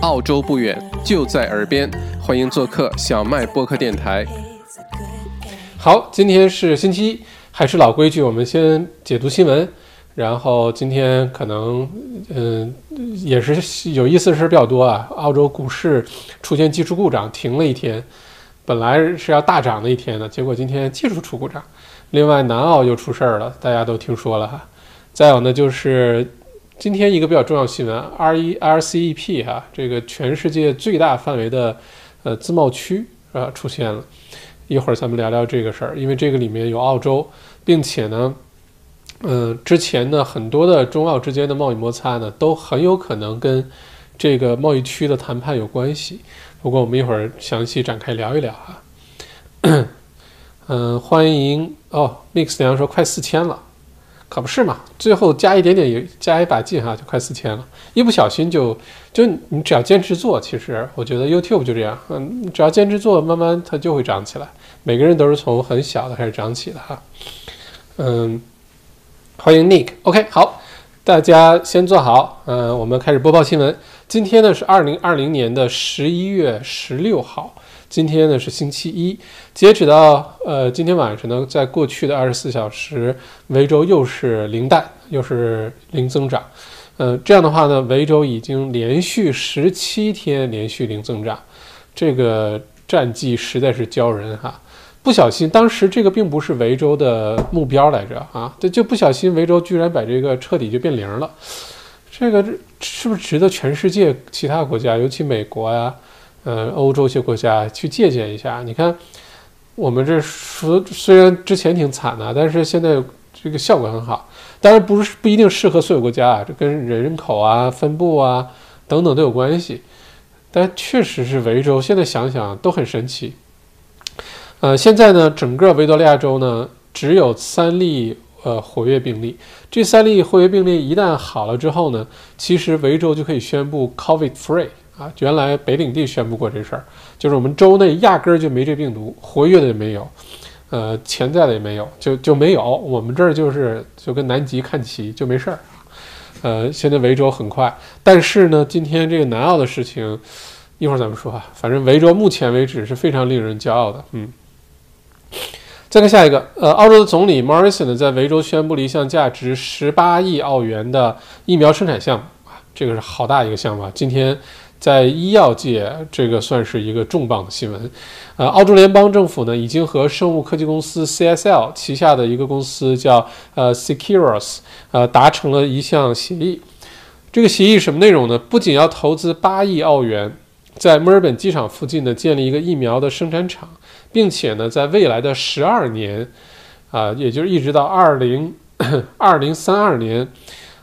澳洲不远，就在耳边，欢迎做客小麦播客电台。好，今天是星期一，还是老规矩，我们先解读新闻。然后今天可能，嗯，也是有意思的事比较多啊。澳洲股市出现技术故障，停了一天，本来是要大涨的一天的，结果今天技术出故障。另外，南澳又出事儿了，大家都听说了哈。再有呢，就是今天一个比较重要新闻，R 一 RCEP 哈，这个全世界最大范围的呃自贸区啊出现了。一会儿咱们聊聊这个事儿，因为这个里面有澳洲，并且呢。嗯，之前呢，很多的中澳之间的贸易摩擦呢，都很有可能跟这个贸易区的谈判有关系。不过我们一会儿详细展开聊一聊哈。嗯，欢迎哦，Mix 娘说快四千了，可不是嘛？最后加一点点，加一把劲哈，就快四千了。一不小心就就你只要坚持做，其实我觉得 YouTube 就这样，嗯，只要坚持做，慢慢它就会涨起来。每个人都是从很小的开始涨起的哈。嗯。欢迎 Nick，OK，好，大家先坐好，嗯，我们开始播报新闻。今天呢是二零二零年的十一月十六号，今天呢是星期一。截止到呃今天晚上呢，在过去的二十四小时，维州又是零蛋，又是零增长。嗯，这样的话呢，维州已经连续十七天连续零增长，这个战绩实在是骄人哈。不小心，当时这个并不是维州的目标来着啊，这就不小心维州居然把这个彻底就变零了，这个是不是值得全世界其他国家，尤其美国呀，呃，欧洲一些国家去借鉴一下？你看，我们这说虽然之前挺惨的，但是现在这个效果很好。当然不是不一定适合所有国家啊，这跟人口啊、分布啊等等都有关系。但确实是维州，现在想想都很神奇。呃，现在呢，整个维多利亚州呢只有三例呃活跃病例。这三例活跃病例一旦好了之后呢，其实维州就可以宣布 COVID free 啊。原来北领地宣布过这事儿，就是我们州内压根儿就没这病毒，活跃的也没有，呃，潜在的也没有，就就没有。我们这儿就是就跟南极看齐就没事儿。呃，现在维州很快，但是呢，今天这个南澳的事情，一会儿咱们说啊。反正维州目前为止是非常令人骄傲的，嗯。再看下一个，呃，澳洲的总理 Morrison 呢，在维州宣布了一项价值十八亿澳元的疫苗生产项目啊，这个是好大一个项目啊。今天在医药界，这个算是一个重磅的新闻。呃，澳洲联邦政府呢，已经和生物科技公司 CSL 旗下的一个公司叫呃 Securus，呃达成了一项协议。这个协议什么内容呢？不仅要投资八亿澳元，在墨尔本机场附近呢建立一个疫苗的生产厂。并且呢，在未来的十二年，啊，也就是一直到二零二零三二年，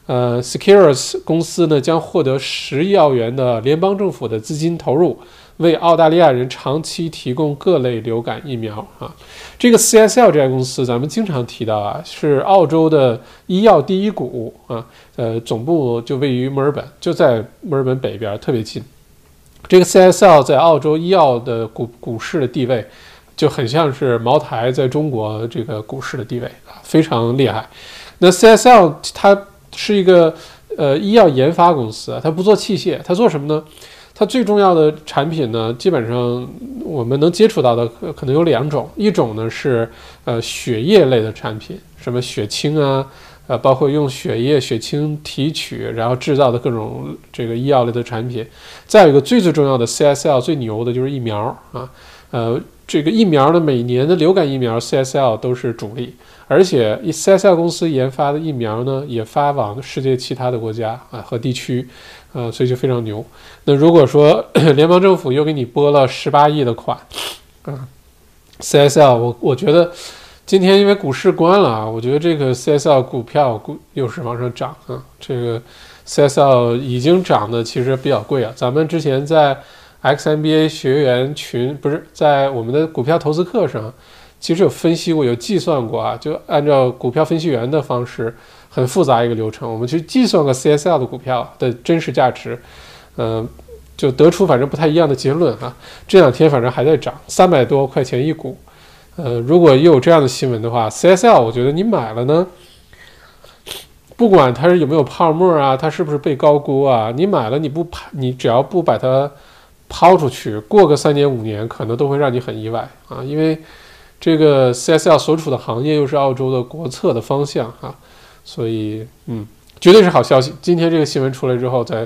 呃，Seqirus 公司呢将获得十亿澳元的联邦政府的资金投入，为澳大利亚人长期提供各类流感疫苗啊。这个 CSL 这家公司，咱们经常提到啊，是澳洲的医药第一股啊，呃，总部就位于墨尔本，就在墨尔本北边，特别近。这个 CSL 在澳洲医药的股股市的地位。就很像是茅台在中国这个股市的地位啊，非常厉害。那 CSL 它是一个呃医药研发公司，它不做器械，它做什么呢？它最重要的产品呢，基本上我们能接触到的可能有两种，一种呢是呃血液类的产品，什么血清啊，呃包括用血液血清提取然后制造的各种这个医药类的产品。再有一个最最重要的 CSL 最牛的就是疫苗啊，呃。这个疫苗呢，每年的流感疫苗，CSL 都是主力，而且 CSL 公司研发的疫苗呢，也发往世界其他的国家啊和地区，呃，所以就非常牛。那如果说 联邦政府又给你拨了十八亿的款，啊，CSL，我我觉得今天因为股市关了啊，我觉得这个 CSL 股票股又是往上涨啊，这个 CSL 已经涨的其实比较贵啊，咱们之前在。XMBA 学员群不是在我们的股票投资课上，其实有分析过，有计算过啊，就按照股票分析员的方式，很复杂一个流程，我们去计算个 CSL 的股票的真实价值，嗯，就得出反正不太一样的结论啊。这两天反正还在涨，三百多块钱一股，呃，如果又有这样的新闻的话，CSL 我觉得你买了呢，不管它是有没有泡沫啊，它是不是被高估啊，你买了你不抛，你只要不把它抛出去，过个三年五年，可能都会让你很意外啊，因为这个 CSL 所处的行业又是澳洲的国策的方向啊，所以嗯，绝对是好消息。今天这个新闻出来之后，在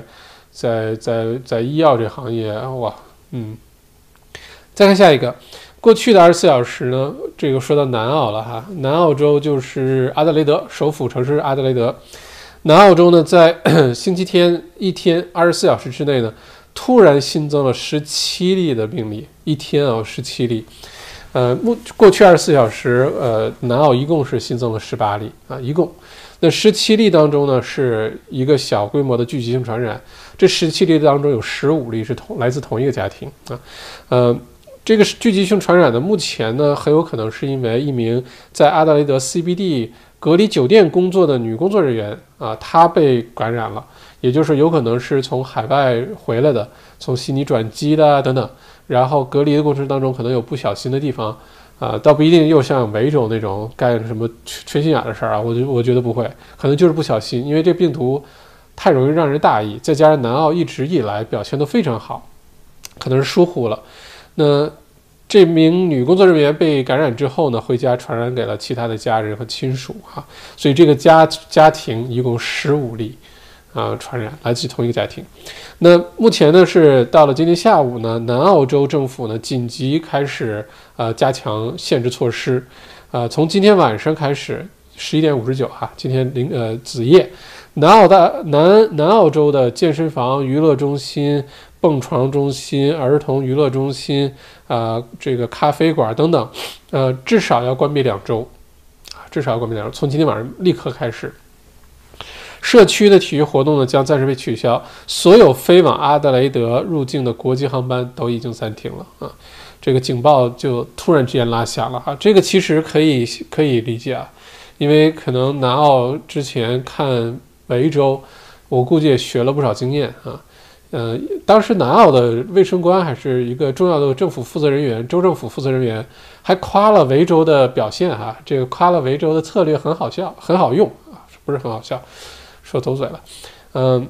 在在在医药这行业，哇，嗯，再看下一个。过去的二十四小时呢，这个说到南澳了哈，南澳洲就是阿德雷德首府城市阿德雷德。南澳洲呢，在 星期天一天二十四小时之内呢，突然新增了十七例的病例，一天啊十七例。呃，目过去二十四小时，呃，南澳一共是新增了十八例啊，一共。那十七例当中呢，是一个小规模的聚集性传染，这十七例当中有十五例是同来自同一个家庭啊，呃。这个聚集性传染的，目前呢很有可能是因为一名在阿德雷德 CBD 隔离酒店工作的女工作人员啊，她被感染了，也就是有可能是从海外回来的，从悉尼转机的等等，然后隔离的过程当中可能有不小心的地方啊，倒不一定又像维州那种干什么缺心眼的事儿啊，我觉我觉得不会，可能就是不小心，因为这病毒太容易让人大意，再加上南澳一直以来表现都非常好，可能是疏忽了。那这名女工作人员被感染之后呢，回家传染给了其他的家人和亲属哈，所以这个家家庭一共十五例啊传染来自同一个家庭。那目前呢是到了今天下午呢，南澳洲政府呢紧急开始呃加强限制措施，啊从今天晚上开始十一点五十九哈，今天零呃子夜，南澳大南南澳洲的健身房、娱乐中心。蹦床中心、儿童娱乐中心啊，这个咖啡馆等等，呃，至少要关闭两周，啊，至少要关闭两周。从今天晚上立刻开始，社区的体育活动呢将暂时被取消，所有飞往阿德雷德入境的国际航班都已经暂停了啊。这个警报就突然之间拉响了哈，这个其实可以可以理解啊，因为可能南澳之前看维州，我估计也学了不少经验啊。呃，当时南澳的卫生官还是一个重要的政府负责人员，州政府负责人员还夸了维州的表现哈，这个夸了维州的策略很好笑，很好用啊，不是很好笑，说走嘴了。嗯，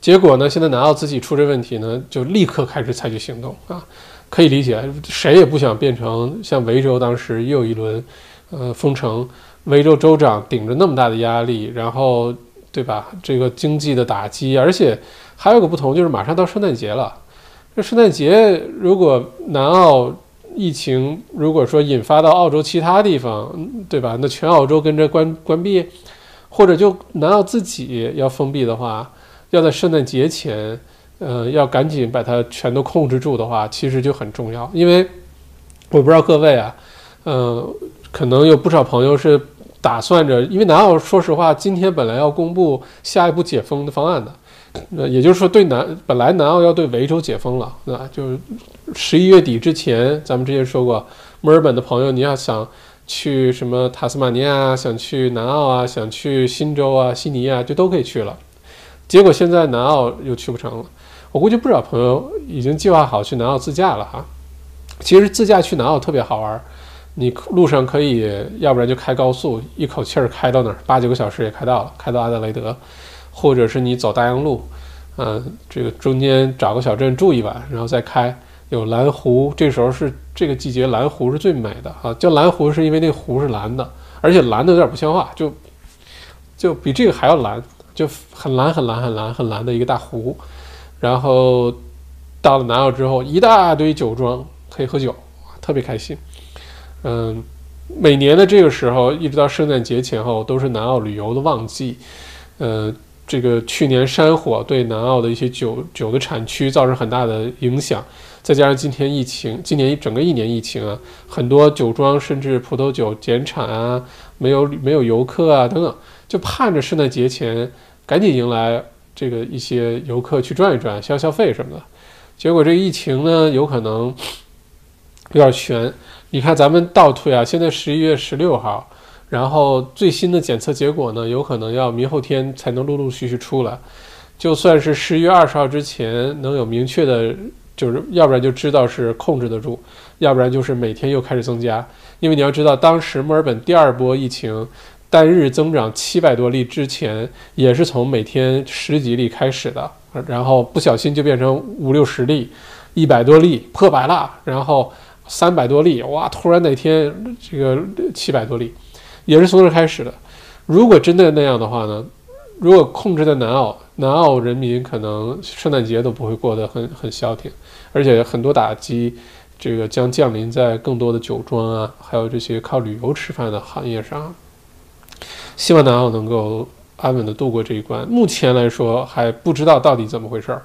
结果呢，现在南澳自己出这问题呢，就立刻开始采取行动啊，可以理解，谁也不想变成像维州当时又一轮呃封城，维州州长顶着那么大的压力，然后对吧，这个经济的打击，而且。还有个不同就是马上到圣诞节了，这圣诞节如果南澳疫情如果说引发到澳洲其他地方，对吧？那全澳洲跟着关关闭，或者就南澳自己要封闭的话，要在圣诞节前，呃，要赶紧把它全都控制住的话，其实就很重要。因为我不知道各位啊，呃，可能有不少朋友是打算着，因为南澳说实话，今天本来要公布下一步解封的方案的。那也就是说，对南本来南澳要对维州解封了，那就是十一月底之前，咱们之前说过，墨尔本的朋友，你要想去什么塔斯马尼亚，想去南澳啊，想去新州啊、悉尼啊，就都可以去了。结果现在南澳又去不成了，我估计不少朋友已经计划好去南澳自驾了哈。其实自驾去南澳特别好玩，你路上可以，要不然就开高速，一口气儿开到那儿，八九个小时也开到了，开到阿德雷德。或者是你走大洋路，嗯，这个中间找个小镇住一晚，然后再开。有蓝湖，这时候是这个季节，蓝湖是最美的啊！叫蓝湖是因为那湖是蓝的，而且蓝的有点不像话，就就比这个还要蓝，就很蓝很蓝很蓝很蓝的一个大湖。然后到了南澳之后，一大堆酒庄可以喝酒，特别开心。嗯，每年的这个时候，一直到圣诞节前后，都是南澳旅游的旺季。呃。这个去年山火对南澳的一些酒酒的产区造成很大的影响，再加上今天疫情，今年一整个一年疫情啊，很多酒庄甚至葡萄酒减产啊，没有没有游客啊等等，就盼着圣诞节前赶紧迎来这个一些游客去转一转，消消费什么的。结果这个疫情呢，有可能有点悬。你看咱们倒退啊，现在十一月十六号。然后最新的检测结果呢，有可能要明后天才能陆陆续续出来。就算是十一月二十号之前能有明确的，就是要不然就知道是控制得住，要不然就是每天又开始增加。因为你要知道，当时墨尔本第二波疫情单日增长七百多例之前，也是从每天十几例开始的，然后不小心就变成五六十例，一百多例破百了，然后三百多例，哇，突然哪天这个七百多例，也是从这开始的。如果真的那样的话呢？如果控制在南澳，南澳人民可能圣诞节都不会过得很很消停，而且很多打击，这个将降临在更多的酒庄啊，还有这些靠旅游吃饭的行业上。希望南澳能够安稳的度过这一关。目前来说还不知道到底怎么回事儿，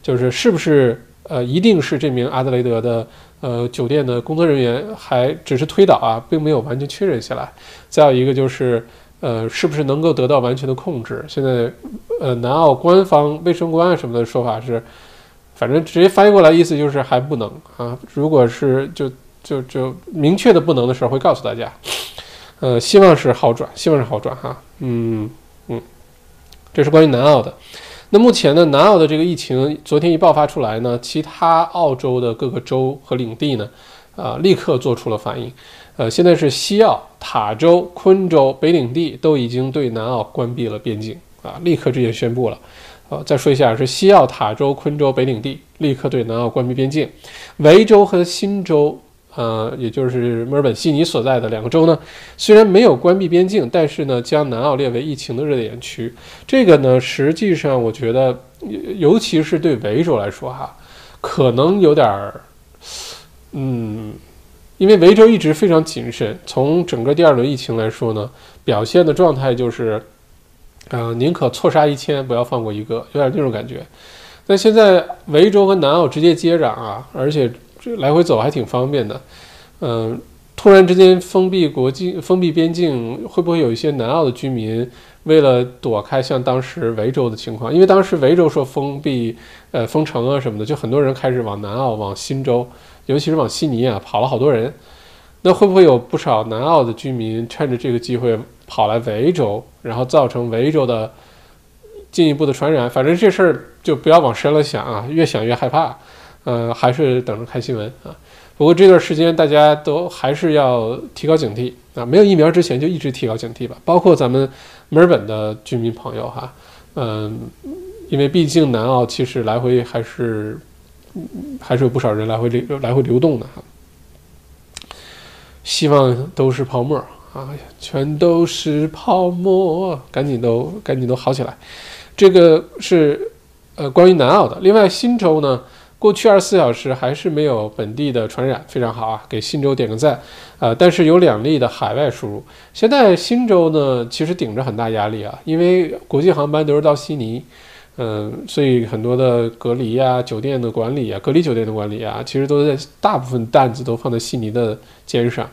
就是是不是呃一定是这名阿德雷德的呃酒店的工作人员，还只是推导啊，并没有完全确认下来。再有一个就是。呃，是不是能够得到完全的控制？现在，呃，南澳官方卫生官啊什么的说法是，反正直接翻译过来意思就是还不能啊。如果是就就就明确的不能的时候，会告诉大家。呃，希望是好转，希望是好转哈。嗯嗯，这是关于南澳的。那目前呢，南澳的这个疫情昨天一爆发出来呢，其他澳洲的各个州和领地呢，啊，立刻做出了反应。呃，现在是西澳、塔州、昆州、北领地都已经对南澳关闭了边境啊，立刻直接宣布了。呃，再说一下，是西澳、塔州、昆州、北领地立刻对南澳关闭边境。维州和新州，呃，也就是墨尔本、悉尼所在的两个州呢，虽然没有关闭边境，但是呢，将南澳列为疫情的热点区。这个呢，实际上我觉得，尤其是对维州来说哈，可能有点儿，嗯。因为维州一直非常谨慎，从整个第二轮疫情来说呢，表现的状态就是，呃，宁可错杀一千，不要放过一个，有点那种感觉。但现在维州和南澳直接接壤啊，而且这来回走还挺方便的。嗯，突然之间封闭国境、封闭边境，会不会有一些南澳的居民为了躲开像当时维州的情况？因为当时维州说封闭、呃封城啊什么的，就很多人开始往南澳、往新州。尤其是往悉尼啊跑了好多人，那会不会有不少南澳的居民趁着这个机会跑来维州，然后造成维州的进一步的传染？反正这事儿就不要往深了想啊，越想越害怕。呃，还是等着看新闻啊。不过这段时间大家都还是要提高警惕啊，没有疫苗之前就一直提高警惕吧。包括咱们墨尔本的居民朋友哈，嗯，因为毕竟南澳其实来回还是。还是有不少人来回流来回流动的哈，希望都是泡沫啊，全都是泡沫，赶紧都赶紧都好起来。这个是呃关于南澳的。另外新州呢，过去二十四小时还是没有本地的传染，非常好啊，给新州点个赞啊。但是有两例的海外输入。现在新州呢，其实顶着很大压力啊，因为国际航班都是到悉尼。嗯，所以很多的隔离呀、酒店的管理啊、隔离酒店的管理啊，其实都在大部分担子都放在悉尼的肩上。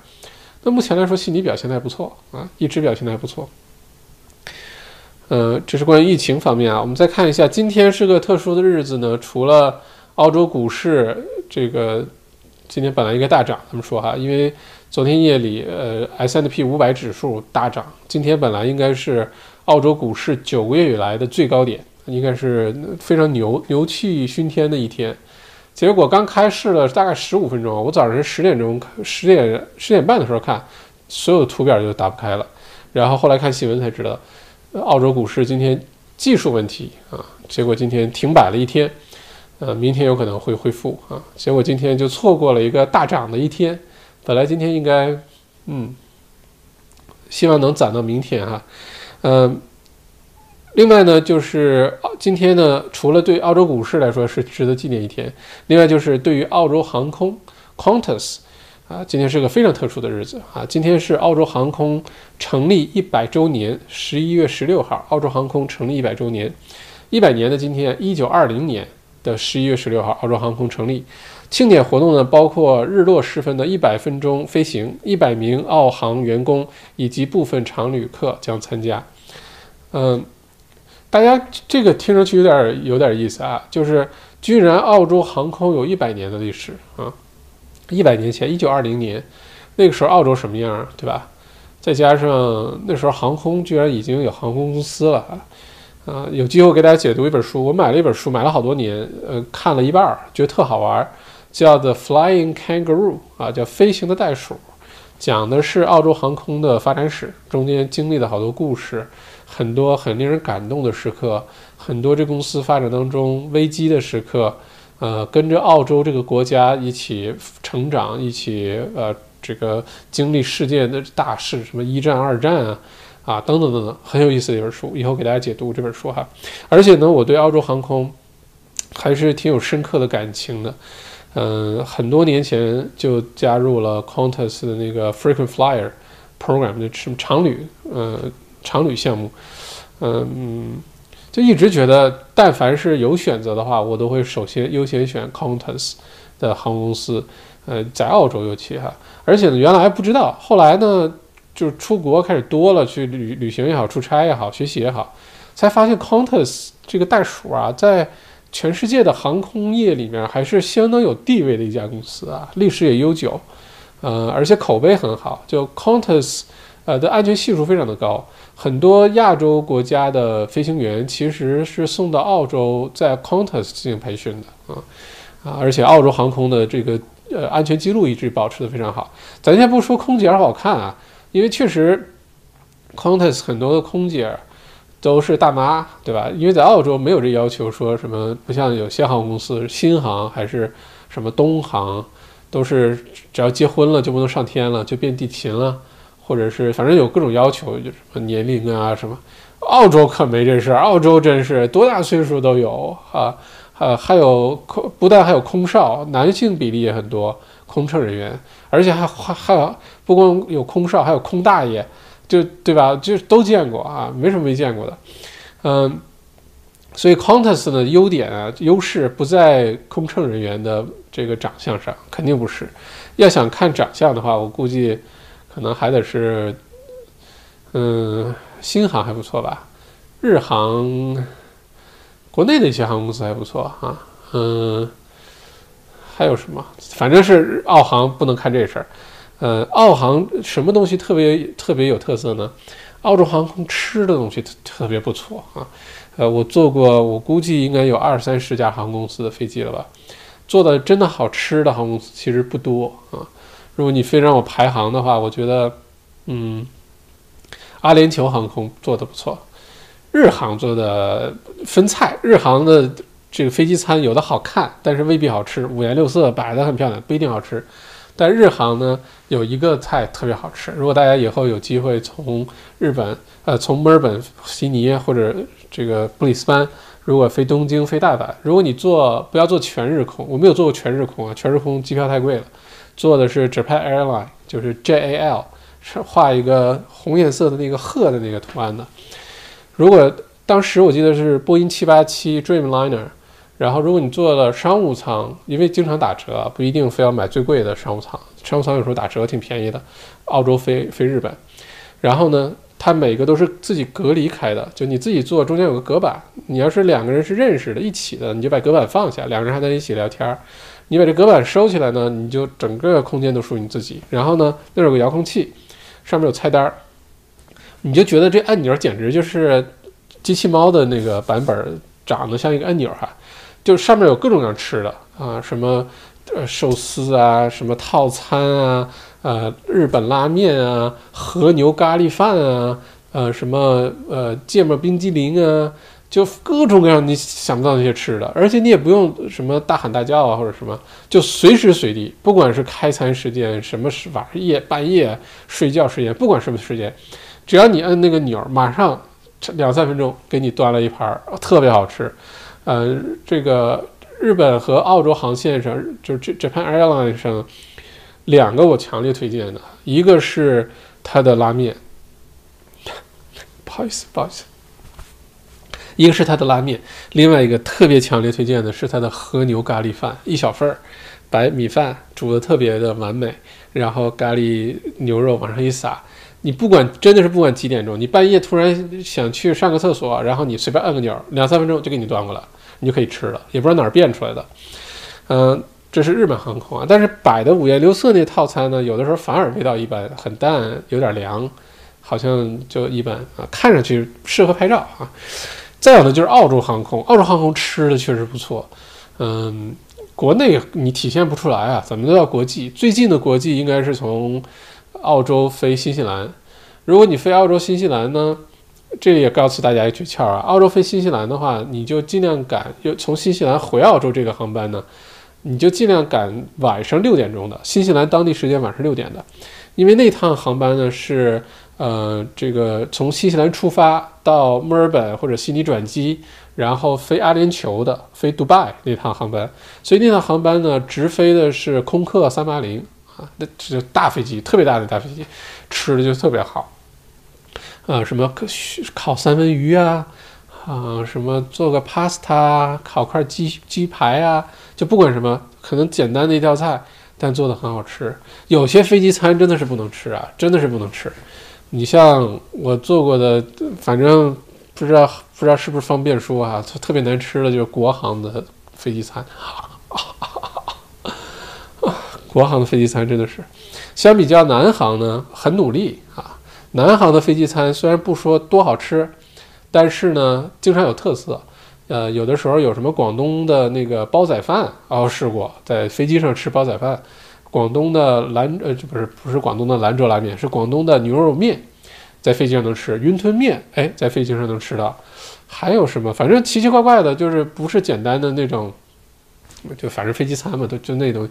那目前来说，悉尼表现的还不错啊，一直表现的还不错。呃，这是关于疫情方面啊。我们再看一下，今天是个特殊的日子呢。除了澳洲股市这个今天本来应该大涨，他们说哈，因为昨天夜里呃 S&P 五百指数大涨，今天本来应该是澳洲股市九个月以来的最高点。应该是非常牛牛气熏天的一天，结果刚开市了大概十五分钟，我早上十点钟十点十点半的时候看，所有图表就打不开了，然后后来看新闻才知道，澳洲股市今天技术问题啊，结果今天停摆了一天，呃，明天有可能会恢复啊，结果今天就错过了一个大涨的一天，本来今天应该，嗯，希望能攒到明天哈，嗯。另外呢，就是今天呢，除了对澳洲股市来说是值得纪念一天，另外就是对于澳洲航空 Qantas 啊，今天是个非常特殊的日子啊，今天是澳洲航空成立一百周年，十一月十六号，澳洲航空成立一百周年，一百年的今天，一九二零年的十一月十六号，澳洲航空成立，庆典活动呢，包括日落时分的一百分钟飞行，一百名澳航员工以及部分常旅客将参加，嗯。大家这个听上去有点有点意思啊，就是居然澳洲航空有一百年的历史啊，一百年前，一九二零年，那个时候澳洲什么样，对吧？再加上那时候航空居然已经有航空公司了啊，啊，有机会给大家解读一本书，我买了一本书，买了好多年，呃，看了一半，觉得特好玩，叫《The Flying Kangaroo》啊，叫飞行的袋鼠，讲的是澳洲航空的发展史，中间经历了好多故事，很多很令人感动的时刻，很多这公司发展当中危机的时刻，呃，跟着澳洲这个国家一起成长，一起呃这个经历世界的大事，什么一战、二战啊，啊等等等等，很有意思的一本书，以后给大家解读这本书哈。而且呢，我对澳洲航空还是挺有深刻的感情的。嗯，很多年前就加入了 Qantas 的那个 Frequent Flyer Program 的什么常旅，呃，常旅项目。嗯，就一直觉得，但凡是有选择的话，我都会首先优先选 Qantas 的航空公司。呃，在澳洲尤其哈，而且呢，原来不知道，后来呢，就是出国开始多了，去旅旅行也好，出差也好，学习也好，才发现 Qantas 这个袋鼠啊，在全世界的航空业里面还是相当有地位的一家公司啊，历史也悠久，呃，而且口碑很好。就 Qantas，呃的安全系数非常的高，很多亚洲国家的飞行员其实是送到澳洲在 Qantas 进行培训的啊啊，而且澳洲航空的这个呃安全记录一直保持的非常好。咱先不说空姐好不好看啊，因为确实 Qantas 很多的空姐。都是大妈，对吧？因为在澳洲没有这要求，说什么不像有些航空公司，新航还是什么东航，都是只要结婚了就不能上天了，就变地勤了，或者是反正有各种要求，就什么年龄啊什么。澳洲可没这事儿，澳洲真是多大岁数都有啊，呃，还有空，不但还有空少，男性比例也很多，空乘人员，而且还还还有不光有空少，还有空大爷。就对吧？就都见过啊，没什么没见过的，嗯，所以 Qantas 的优点啊，优势不在空乘人员的这个长相上，肯定不是。要想看长相的话，我估计可能还得是，嗯，新航还不错吧，日航，国内的一些航空公司还不错啊，嗯，还有什么？反正是澳航不能看这事儿。呃，澳航什么东西特别特别有特色呢？澳洲航空吃的东西特特别不错啊。呃，我坐过，我估计应该有二三十家航空公司的飞机了吧。做的真的好吃的航空公司其实不多啊。如果你非让我排行的话，我觉得，嗯，阿联酋航空做的不错，日航做的分菜，日航的这个飞机餐有的好看，但是未必好吃，五颜六色摆的很漂亮，不一定好吃。但日航呢，有一个菜特别好吃。如果大家以后有机会从日本，呃，从墨尔本、悉尼或者这个布里斯班，如果飞东京、飞大阪，如果你坐不要坐全日空，我没有坐过全日空啊，全日空机票太贵了。坐的是 Japan Airline，就是 JAL，是画一个红颜色的那个鹤的那个图案的。如果当时我记得是波音787 Dreamliner。然后，如果你坐了商务舱，因为经常打折，不一定非要买最贵的商务舱。商务舱有时候打折挺便宜的。澳洲飞飞日本，然后呢，它每个都是自己隔离开的，就你自己坐，中间有个隔板。你要是两个人是认识的，一起的，你就把隔板放下，两个人还在一起聊天儿。你把这隔板收起来呢，你就整个空间都属于你自己。然后呢，那有个遥控器，上面有菜单儿，你就觉得这按钮简直就是机器猫的那个版本，长得像一个按钮哈。就上面有各种各样吃的啊，什么呃寿司啊，什么套餐啊，呃日本拉面啊，和牛咖喱饭啊，呃什么呃芥末冰激凌啊，就各种各样你想不到那些吃的，而且你也不用什么大喊大叫啊或者什么，就随时随地，不管是开餐时间，什么时晚夜半夜睡觉时间，不管什么时间，只要你摁那个钮，马上两三分钟给你端了一盘，特别好吃。呃，这个日本和澳洲航线上，就是 Japan Airlines 上，两个我强烈推荐的，一个是它的拉面，不好意思，不好意思，一个是它的拉面，另外一个特别强烈推荐的是它的和牛咖喱饭，一小份儿，白米饭煮的特别的完美，然后咖喱牛肉往上一撒。你不管真的是不管几点钟，你半夜突然想去上个厕所，然后你随便按个钮，两三分钟就给你端过来，你就可以吃了，也不知道哪儿变出来的。嗯，这是日本航空啊，但是摆的五颜六色那套餐呢，有的时候反而味道一般，很淡，有点凉，好像就一般啊，看上去适合拍照啊。再有呢就是澳洲航空，澳洲航空吃的确实不错，嗯，国内你体现不出来啊，怎么都要国际，最近的国际应该是从。澳洲飞新西兰。如果你飞澳洲、新西兰呢，这里也告诉大家一诀窍啊，澳洲飞新西兰的话，你就尽量赶，就从新西兰回澳洲这个航班呢，你就尽量赶晚上六点钟的新西兰当地时间晚上六点的，因为那趟航班呢是呃这个从新西兰出发到墨尔本或者悉尼转机，然后飞阿联酋的飞迪拜那趟航班，所以那趟航班呢直飞的是空客三八零啊，那是大飞机，特别大的大飞机，吃的就特别好。啊，什么烤三文鱼啊，啊，什么做个 pasta，烤块鸡鸡排啊，就不管什么，可能简单的一道菜，但做的很好吃。有些飞机餐真的是不能吃啊，真的是不能吃。你像我做过的，反正不知道不知道是不是方便说啊，特别难吃的就是国航的飞机餐。国航的飞机餐真的是，相比较南航呢，很努力啊。南航的飞机餐虽然不说多好吃，但是呢，经常有特色。呃，有的时候有什么广东的那个煲仔饭，哦，试过在飞机上吃煲仔饭。广东的兰呃，这不是不是广东的兰州拉面，是广东的牛肉面，在飞机上能吃。云吞面，哎，在飞机上能吃到。还有什么？反正奇奇怪怪的，就是不是简单的那种，就反正飞机餐嘛，都就那东西。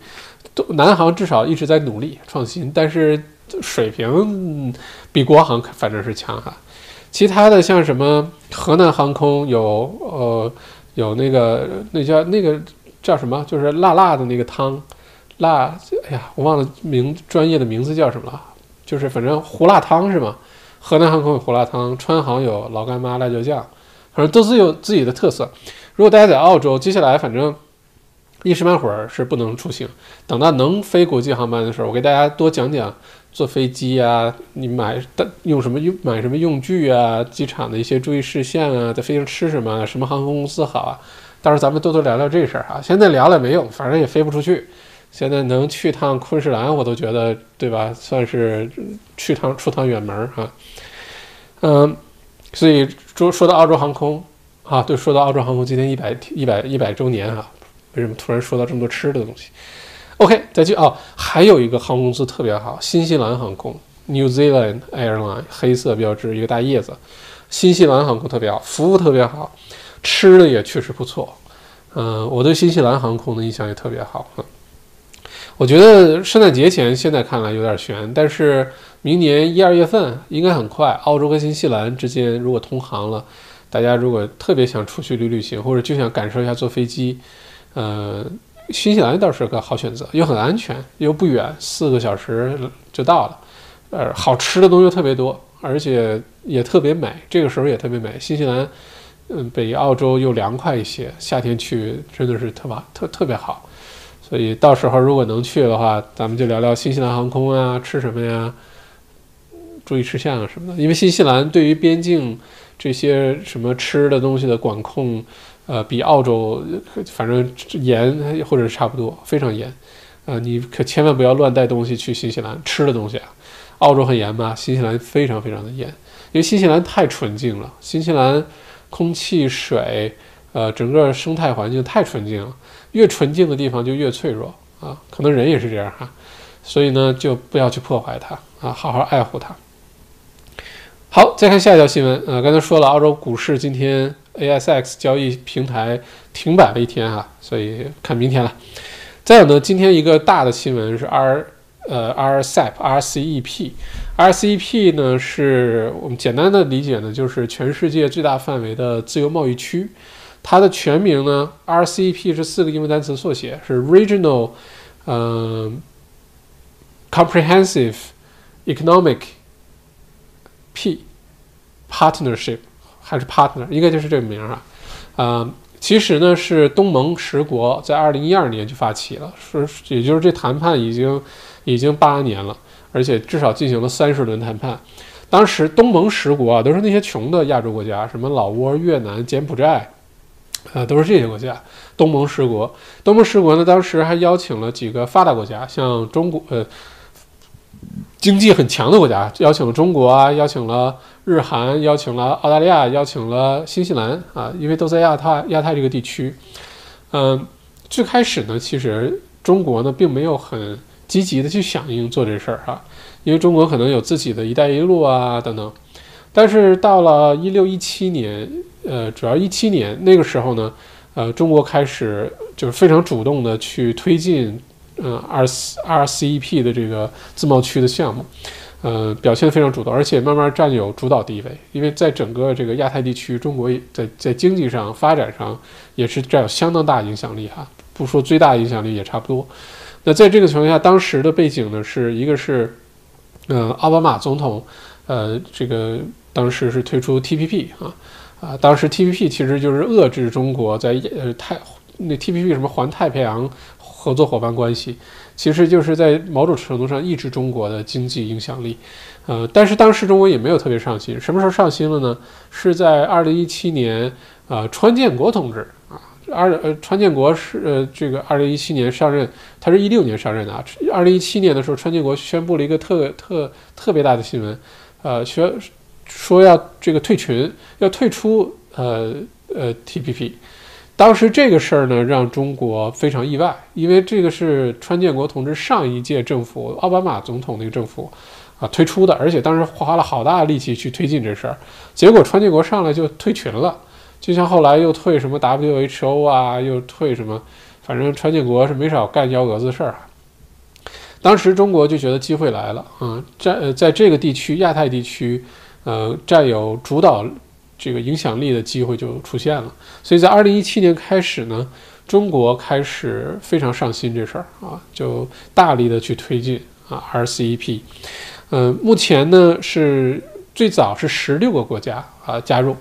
都南航至少一直在努力创新，但是。水平比国航反正是强哈，其他的像什么河南航空有呃有那个那叫那个叫什么，就是辣辣的那个汤，辣哎呀我忘了名专业的名字叫什么了，就是反正胡辣汤是吗？河南航空有胡辣汤，川航有老干妈辣椒酱，反正都是有自己的特色。如果大家在澳洲，接下来反正一时半会儿是不能出行，等到能飞国际航班的时候，我给大家多讲讲。坐飞机啊，你买用什么用买什么用具啊？机场的一些注意事项啊，在飞机上吃什么？什么航空公司好啊？到时候咱们多多聊聊这事儿哈。现在聊了没用，反正也飞不出去。现在能去趟昆士兰，我都觉得对吧？算是去趟出趟远门儿哈。嗯，所以说说到澳洲航空啊，对，说到澳洲航空，今天一百一百一百周年哈，为什么突然说到这么多吃的东西？OK，再去哦。还有一个航空公司特别好，新西兰航空 （New Zealand Airline），黑色标志，一个大叶子。新西兰航空特别好，服务特别好，吃的也确实不错。嗯，我对新西兰航空的印象也特别好。我觉得圣诞节前现在看来有点悬，但是明年一二月份应该很快。澳洲跟新西兰之间如果通航了，大家如果特别想出去旅旅行，或者就想感受一下坐飞机，呃。新西兰倒是个好选择，又很安全，又不远，四个小时就到了。呃，好吃的东西特别多，而且也特别美。这个时候也特别美。新西兰，嗯，比澳洲又凉快一些，夏天去真的是特别特特别好。所以到时候如果能去的话，咱们就聊聊新西兰航空啊，吃什么呀，注意事项啊什么的。因为新西兰对于边境这些什么吃的东西的管控。呃，比澳洲反正严或者是差不多，非常严。呃，你可千万不要乱带东西去新西兰吃的东西啊。澳洲很严嘛，新西兰非常非常的严，因为新西兰太纯净了。新西兰空气、水，呃，整个生态环境太纯净了，越纯净的地方就越脆弱啊。可能人也是这样哈，所以呢，就不要去破坏它啊，好好爱护它。好，再看下一条新闻。呃，刚才说了，澳洲股市今天 ASX 交易平台停摆了一天哈，所以看明天了。再有呢，今天一个大的新闻是 R 呃 RCEP RCEP RCEP 呢，是我们简单的理解呢，就是全世界最大范围的自由贸易区。它的全名呢，RCEP 是四个英文单词缩写，是 Regional 嗯 Comprehensive Economic P partnership 还是 partner，应该就是这个名啊，啊，其实呢是东盟十国在二零一二年就发起了，是也就是这谈判已经已经八年了，而且至少进行了三十轮谈判。当时东盟十国啊都是那些穷的亚洲国家，什么老挝、越南、柬埔寨，呃，都是这些国家。东盟十国，东盟十国呢，当时还邀请了几个发达国家，像中国，呃。经济很强的国家，邀请了中国啊，邀请了日韩，邀请了澳大利亚，邀请了新西兰啊，因为都在亚太亚太这个地区。嗯，最开始呢，其实中国呢并没有很积极的去响应做这事儿哈，因为中国可能有自己的一带一路啊等等。但是到了一六一七年，呃，主要一七年那个时候呢，呃，中国开始就是非常主动的去推进，嗯，R RCEP 的这个自贸区的项目。呃，表现非常主动，而且慢慢占有主导地位。因为在整个这个亚太地区，中国在在经济上发展上也是占有相当大影响力哈，不说最大影响力也差不多。那在这个情况下，当时的背景呢，是一个是，呃，奥巴马总统，呃，这个当时是推出 TPP 啊啊，当时 TPP 其实就是遏制中国在呃太那 TPP 什么环太平洋合作伙伴关系。其实就是在某种程度上抑制中国的经济影响力，呃，但是当时中国也没有特别上心。什么时候上心了呢？是在二零一七年，呃，川建国同志啊，二呃，川建国是呃这个二零一七年上任，他是一六年上任的啊。二零一七年的时候，川建国宣布了一个特特特别大的新闻，呃，说说要这个退群，要退出呃呃 TPP。当时这个事儿呢，让中国非常意外，因为这个是川建国同志上一届政府奥巴马总统那个政府啊推出的，而且当时花了好大力气去推进这事儿，结果川建国上来就退群了，就像后来又退什么 WHO 啊，又退什么，反正川建国是没少干幺蛾子事儿啊。当时中国就觉得机会来了啊，在在这个地区亚太地区，呃，占有主导。这个影响力的机会就出现了，所以在二零一七年开始呢，中国开始非常上心这事儿啊，就大力的去推进啊 RCEP。嗯，目前呢是最早是十六个国家啊加入，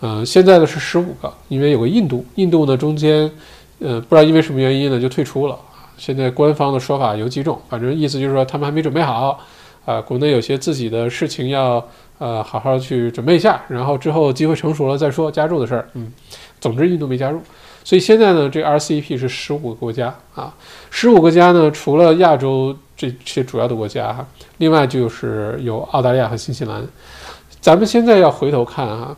嗯，现在呢是十五个，因为有个印度，印度呢中间，呃，不知道因为什么原因呢就退出了现在官方的说法有几种，反正意思就是说他们还没准备好，啊，国内有些自己的事情要。呃，好好去准备一下，然后之后机会成熟了再说加入的事儿。嗯，总之印度没加入，所以现在呢，这 RCEP 是十五个国家啊，十五个国家呢，除了亚洲这些主要的国家哈，另外就是有澳大利亚和新西兰。咱们现在要回头看啊，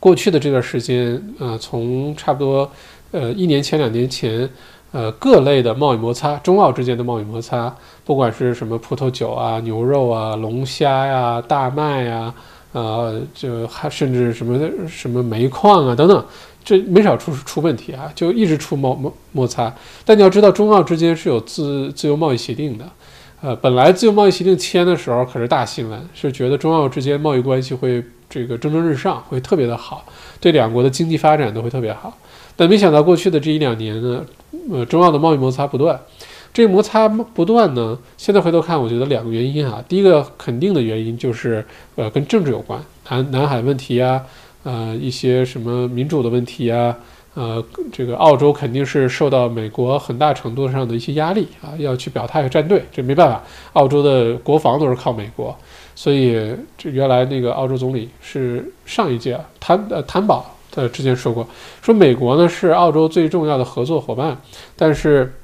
过去的这段时间，呃，从差不多呃一年前、两年前。呃，各类的贸易摩擦，中澳之间的贸易摩擦，不管是什么葡萄酒啊、牛肉啊、龙虾呀、大麦呀，呃，就还甚至什么什么煤矿啊等等，这没少出出问题啊，就一直出摩摩摩擦。但你要知道，中澳之间是有自自由贸易协定的，呃，本来自由贸易协定签的时候可是大新闻，是觉得中澳之间贸易关系会这个蒸蒸日上，会特别的好，对两国的经济发展都会特别好。但没想到过去的这一两年呢。呃，中澳的贸易摩擦不断，这摩擦不断呢，现在回头看，我觉得两个原因啊。第一个肯定的原因就是，呃，跟政治有关，南南海问题啊，呃，一些什么民主的问题啊，呃，这个澳洲肯定是受到美国很大程度上的一些压力啊，要去表态和站队，这没办法，澳洲的国防都是靠美国，所以这原来那个澳洲总理是上一届谭呃谭宝。呃，之前说过，说美国呢是澳洲最重要的合作伙伴，但是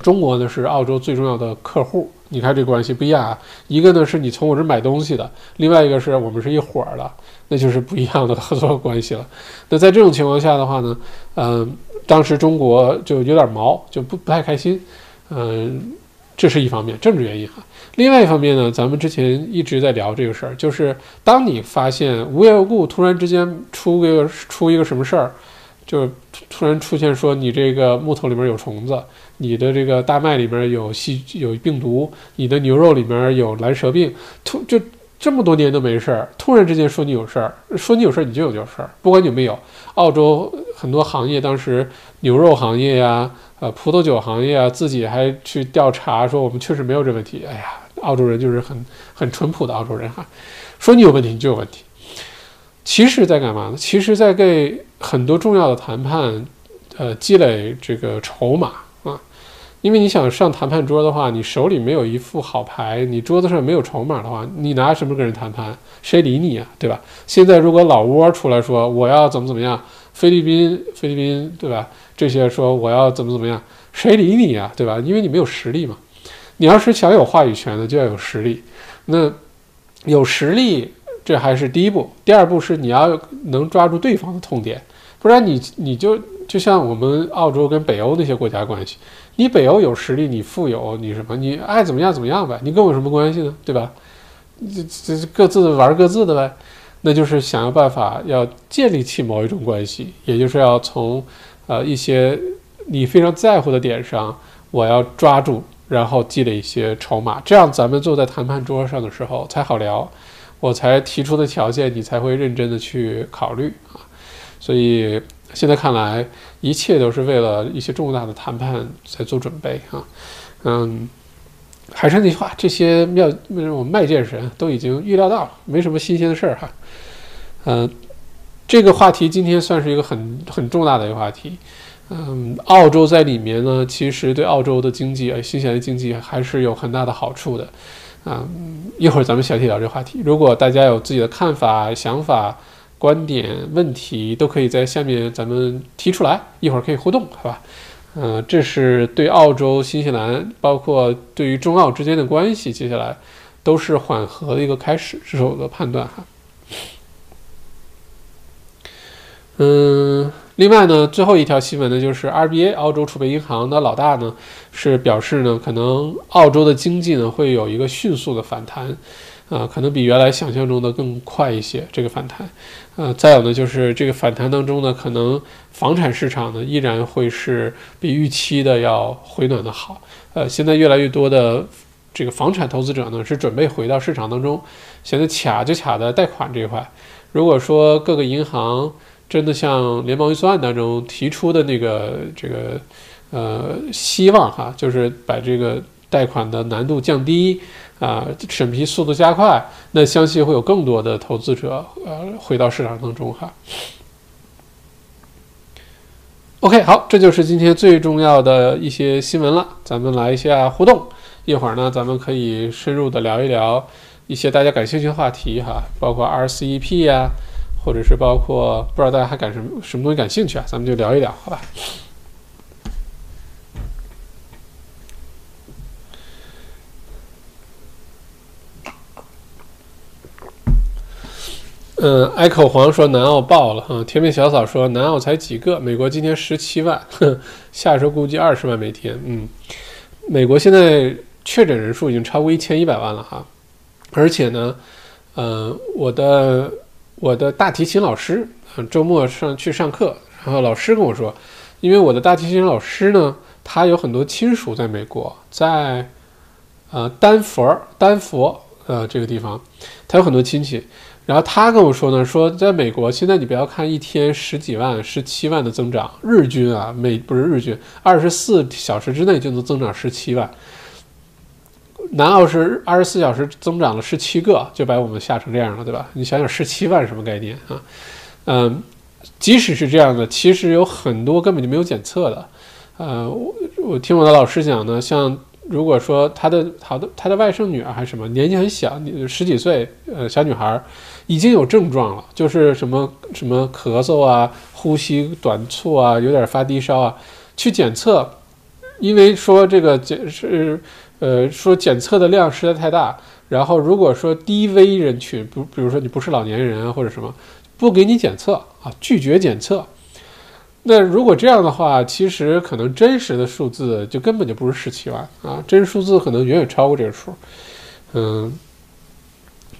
中国呢是澳洲最重要的客户。你看这关系不一样啊，一个呢是你从我这买东西的，另外一个是我们是一伙儿的，那就是不一样的合作关系了。那在这种情况下的话呢，嗯，当时中国就有点毛，就不不太开心，嗯，这是一方面政治原因哈。另外一方面呢，咱们之前一直在聊这个事儿，就是当你发现无缘无故突然之间出个出一个什么事儿，就突然出现说你这个木头里面有虫子，你的这个大麦里面有细有病毒，你的牛肉里面有蓝舌病，突就这么多年都没事儿，突然之间说你有事儿，说你有事儿你就有有事儿，不管有没有。澳洲很多行业当时牛肉行业呀。呃，葡萄酒行业啊，自己还去调查说我们确实没有这问题。哎呀，澳洲人就是很很淳朴的澳洲人哈，说你有问题你就有问题。其实在干嘛呢？其实在给很多重要的谈判，呃，积累这个筹码啊。因为你想上谈判桌的话，你手里没有一副好牌，你桌子上没有筹码的话，你拿什么跟人谈判？谁理你啊？对吧？现在如果老挝出来说我要怎么怎么样，菲律宾菲律宾对吧？这些说我要怎么怎么样，谁理你啊，对吧？因为你没有实力嘛。你要是想有话语权的，就要有实力。那有实力，这还是第一步。第二步是你要能抓住对方的痛点，不然你你就就像我们澳洲跟北欧那些国家关系，你北欧有实力，你富有，你什么，你爱怎么样怎么样呗，你跟我有什么关系呢？对吧？这这各自玩各自的呗。那就是想要办法要建立起某一种关系，也就是要从呃一些你非常在乎的点上，我要抓住，然后积累一些筹码，这样咱们坐在谈判桌上的时候才好聊，我才提出的条件你才会认真的去考虑啊。所以现在看来，一切都是为了一些重大的谈判在做准备啊。嗯，还是那句话，这些妙那种卖剑神都已经预料到了，没什么新鲜的事儿哈。嗯，这个话题今天算是一个很很重大的一个话题。嗯，澳洲在里面呢，其实对澳洲的经济啊，新西兰的经济还是有很大的好处的。啊，一会儿咱们详细聊这个话题。如果大家有自己的看法、想法、观点、问题，都可以在下面咱们提出来，一会儿可以互动，好吧？嗯，这是对澳洲、新西兰，包括对于中澳之间的关系，接下来都是缓和的一个开始，这是我的判断哈。嗯，另外呢，最后一条新闻呢，就是 RBA 澳洲储备银行的老大呢，是表示呢，可能澳洲的经济呢会有一个迅速的反弹，啊，可能比原来想象中的更快一些这个反弹，呃，再有呢，就是这个反弹当中呢，可能房产市场呢依然会是比预期的要回暖的好，呃，现在越来越多的这个房产投资者呢是准备回到市场当中，现在卡就卡在贷款这一块，如果说各个银行。真的像联邦预算案当中提出的那个这个呃希望哈，就是把这个贷款的难度降低啊，审批速度加快，那相信会有更多的投资者呃回到市场当中哈。OK，好，这就是今天最重要的一些新闻了，咱们来一下互动，一会儿呢咱们可以深入的聊一聊一些大家感兴趣的话题哈，包括 RCEP 呀。或者是包括不知道大家还感什么什么东西感兴趣啊？咱们就聊一聊，好吧？嗯，爱口黄说南澳爆了啊！甜面小嫂说南澳才几个，美国今天十七万，下周估计二十万每天。嗯，美国现在确诊人数已经超过一千一百万了哈，而且呢，嗯，我的。我的大提琴老师，嗯周末上去上课，然后老师跟我说，因为我的大提琴老师呢，他有很多亲属在美国，在呃丹佛，丹佛呃这个地方，他有很多亲戚，然后他跟我说呢，说在美国现在你不要看一天十几万、十七万的增长，日均啊，每不是日均，二十四小时之内就能增长十七万。南澳是二十四小时增长了十七个，就把我们吓成这样了，对吧？你想想十七万什么概念啊？嗯，即使是这样的，其实有很多根本就没有检测的。呃，我我听我的老师讲呢，像如果说他的好的他的外甥女儿还是什么，年纪很小，十几岁，呃，小女孩已经有症状了，就是什么什么咳嗽啊、呼吸短促啊、有点发低烧啊，去检测，因为说这个检是。呃，说检测的量实在太大，然后如果说低危人群，不，比如说你不是老年人或者什么，不给你检测啊，拒绝检测。那如果这样的话，其实可能真实的数字就根本就不是十七万啊，真实数字可能远远超过这个数。嗯，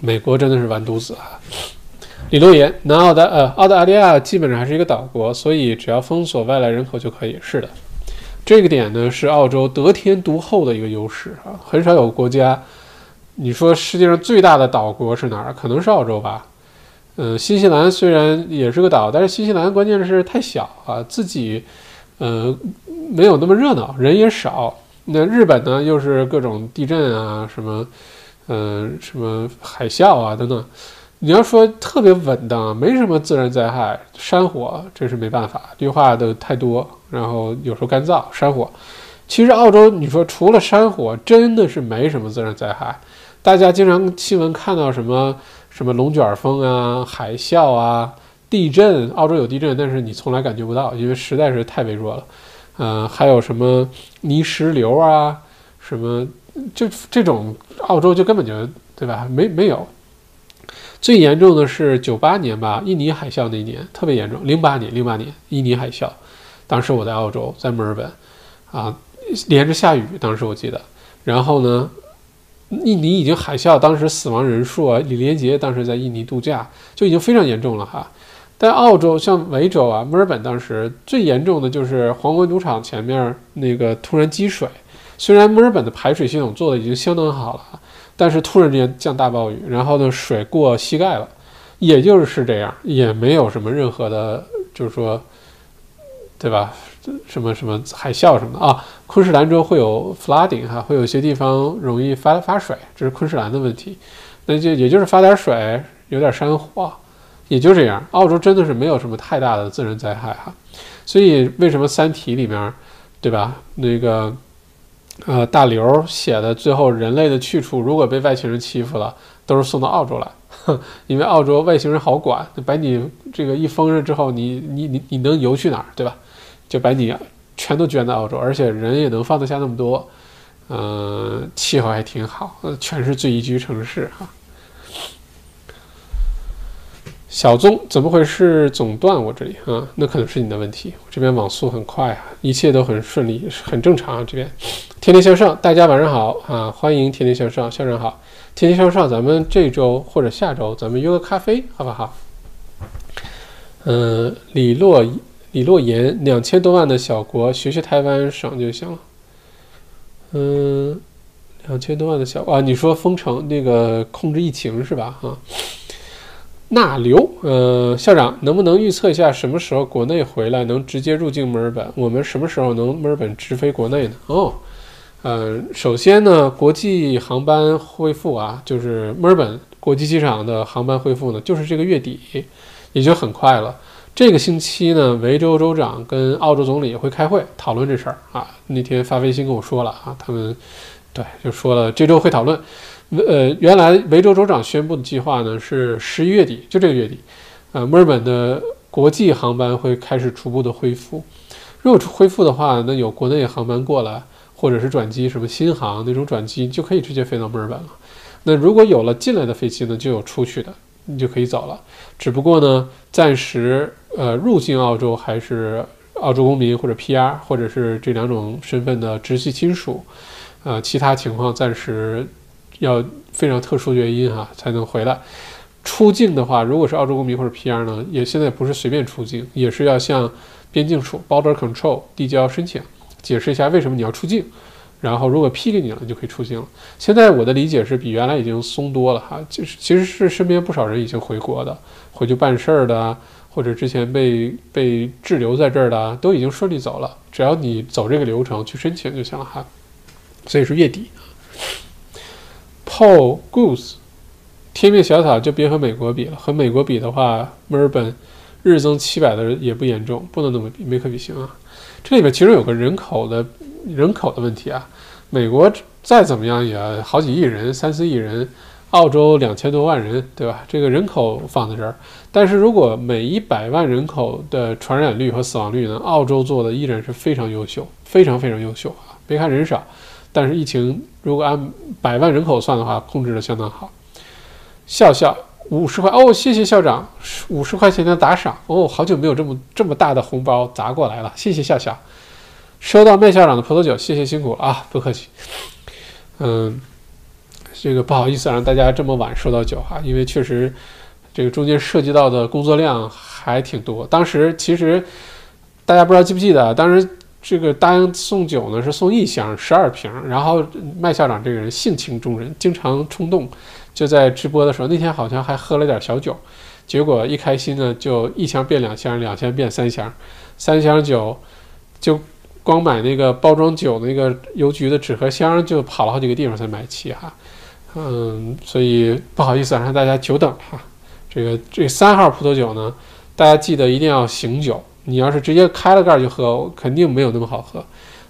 美国真的是完犊子啊！李洛言，南澳的呃澳大利亚基本上还是一个岛国，所以只要封锁外来人口就可以。是的。这个点呢是澳洲得天独厚的一个优势啊，很少有国家。你说世界上最大的岛国是哪儿？可能是澳洲吧。嗯，新西兰虽然也是个岛，但是新西兰关键是太小啊，自己呃没有那么热闹，人也少。那日本呢，又是各种地震啊，什么嗯什么海啸啊等等。你要说特别稳当，没什么自然灾害，山火这是没办法，绿化的太多。然后有时候干燥山火，其实澳洲你说除了山火，真的是没什么自然灾害。大家经常新闻看到什么什么龙卷风啊、海啸啊、地震，澳洲有地震，但是你从来感觉不到，因为实在是太微弱了。嗯，还有什么泥石流啊，什么就这种澳洲就根本就对吧？没没有。最严重的是九八年吧，印尼海啸那一年特别严重。零八年零八年印尼海啸。当时我在澳洲，在墨尔本，啊，连着下雨，当时我记得。然后呢，印尼已经海啸，当时死亡人数啊，李连杰当时在印尼度假就已经非常严重了哈。但澳洲像维州啊，墨尔本当时最严重的就是皇冠赌场前面那个突然积水。虽然墨尔本的排水系统做的已经相当好了，但是突然之间降大暴雨，然后呢水过膝盖了，也就是这样，也没有什么任何的，就是说，对吧？什么什么海啸什么的啊？昆士兰州会有 flooding 哈，会有些地方容易发发水，这是昆士兰的问题。那就也就是发点水，有点山火，也就这样。澳洲真的是没有什么太大的自然灾害哈，所以为什么《三体》里面，对吧？那个。呃，大刘写的最后人类的去处，如果被外星人欺负了，都是送到澳洲来，因为澳洲外星人好管，把你这个一封上之后，你你你你能游去哪儿，对吧？就把你全都捐到澳洲，而且人也能放得下那么多，嗯，气候还挺好，全是最宜居城市哈。小宗怎么回事？总断我这里啊，那可能是你的问题。我这边网速很快啊，一切都很顺利，很正常啊。这边天天向上，大家晚上好啊，欢迎天天向上，校长好，天天向上，咱们这周或者下周咱们约个咖啡好不好？嗯，李洛李洛言，两千多万的小国，学学台湾省就行了。嗯，两千多万的小啊，你说封城那个控制疫情是吧？哈。纳流，呃，校长能不能预测一下什么时候国内回来能直接入境墨尔本？我们什么时候能墨尔本直飞国内呢？哦，呃，首先呢，国际航班恢复啊，就是墨尔本国际机场的航班恢复呢，就是这个月底，也就很快了。这个星期呢，维州州长跟澳洲总理会开会讨论这事儿啊。那天发微信跟我说了啊，他们对就说了这周会讨论。呃，原来维州州长宣布的计划呢是十一月底，就这个月底，呃，墨尔本的国际航班会开始逐步的恢复。如果恢复的话，那有国内航班过来，或者是转机，什么新航那种转机就可以直接飞到墨尔本了。那如果有了进来的飞机呢，就有出去的，你就可以走了。只不过呢，暂时呃入境澳洲还是澳洲公民或者 PR，或者是这两种身份的直系亲属，呃，其他情况暂时。要非常特殊原因哈才能回来。出境的话，如果是澳洲公民或者 PR 呢，也现在不是随便出境，也是要向边境处 （Border Control） 递交申请，解释一下为什么你要出境，然后如果批给你了，你就可以出境了。现在我的理解是比原来已经松多了哈，就是其实是身边不少人已经回国的，回去办事儿的，或者之前被被滞留在这儿的，都已经顺利走了。只要你走这个流程去申请就行了哈。所以是月底。Paul Goose，天命小草就别和美国比了。和美国比的话，墨尔本日增七百的也不严重，不能那么比，没可比性啊。这里边其实有个人口的人口的问题啊。美国再怎么样也好几亿人，三四亿人，澳洲两千多万人，对吧？这个人口放在这儿，但是如果每一百万人口的传染率和死亡率呢，澳洲做的依然是非常优秀，非常非常优秀啊。别看人少。但是疫情如果按百万人口算的话，控制的相当好。笑笑五十块哦，谢谢校长五十块钱的打赏哦，好久没有这么这么大的红包砸过来了，谢谢笑笑。收到麦校长的葡萄酒，谢谢辛苦啊，不客气。嗯，这个不好意思让大家这么晚收到酒哈，因为确实这个中间涉及到的工作量还挺多。当时其实大家不知道记不记得，当时。这个答应送酒呢，是送一箱十二瓶。然后麦校长这个人性情中人，经常冲动，就在直播的时候，那天好像还喝了点小酒，结果一开心呢，就一箱变两箱，两箱变三箱，三箱酒就光买那个包装酒那个邮局的纸盒箱，就跑了好几个地方才买齐哈。嗯，所以不好意思让大家久等哈。这个这三号葡萄酒呢，大家记得一定要醒酒。你要是直接开了盖就喝，肯定没有那么好喝。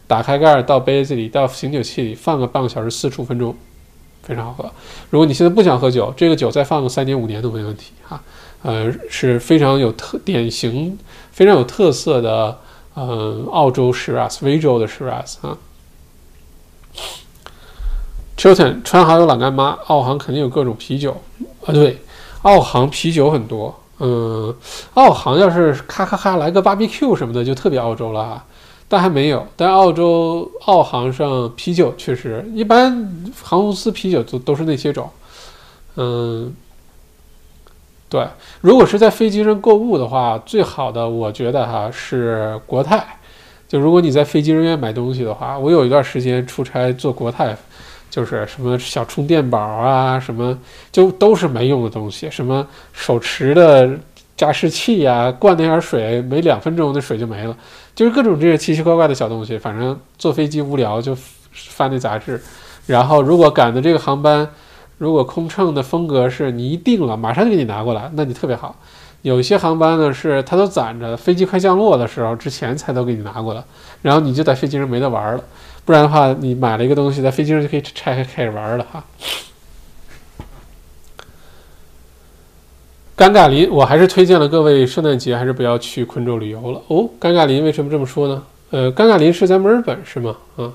打开盖倒杯子里，倒醒酒器里，放个半个小时、四十五分钟，非常好喝。如果你现在不想喝酒，这个酒再放个三年、五年都没问题哈。呃，是非常有特典型、非常有特色的，呃，澳洲 Shiraz、维州的 Shiraz 啊。Chilton 川航有老干妈，澳航肯定有各种啤酒啊。对，澳航啤酒很多。嗯，澳航要是咔咔咔来个 BBQ 什么的，就特别澳洲了哈。但还没有，但澳洲澳航上啤酒确实一般，航空公司啤酒都都是那些种。嗯，对，如果是在飞机上购物的话，最好的我觉得哈是国泰。就如果你在飞机人员买东西的话，我有一段时间出差坐国泰，就是什么小充电宝啊，什么就都是没用的东西，什么手持的加湿器呀，灌那点水，没两分钟那水就没了，就是各种这些奇奇怪怪的小东西。反正坐飞机无聊就翻那杂志，然后如果赶的这个航班，如果空乘的风格是你一定了马上就给你拿过来，那你特别好。有一些航班呢，是它都攒着，飞机快降落的时候之前才都给你拿过来，然后你就在飞机上没得玩了。不然的话，你买了一个东西，在飞机上就可以拆开开始玩了哈。尴尬林，我还是推荐了各位，圣诞节还是不要去昆州旅游了哦。尴尬林为什么这么说呢？呃，尴尬林是在墨尔本是吗？啊，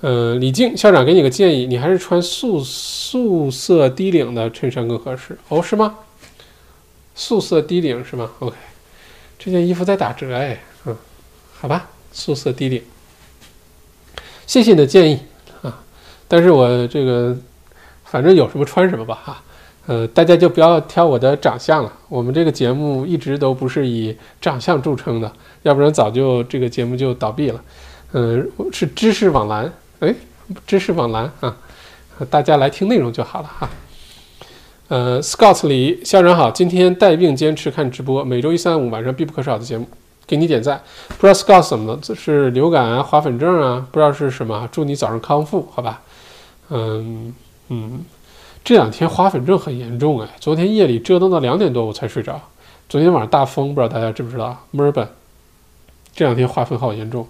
呃，李静校长给你个建议，你还是穿素素色低领的衬衫更合适哦，是吗？素色低领是吗？OK，这件衣服在打折哎，嗯，好吧，素色低领，谢谢你的建议啊，但是我这个反正有什么穿什么吧哈，呃，大家就不要挑我的长相了，我们这个节目一直都不是以长相著称的，要不然早就这个节目就倒闭了，嗯，是知识往来，哎，知识往来啊，大家来听内容就好了哈。呃，Scott 李校长好，今天带病坚持看直播，每周一、三、五晚上必不可少的节目，给你点赞。不知道 Scott 怎么了？这是流感啊、花粉症啊？不知道是什么？祝你早日康复，好吧？嗯嗯，这两天花粉症很严重哎，昨天夜里折腾到两点多我才睡着。昨天晚上大风，不知道大家知不知道？墨尔本这两天花粉好严重。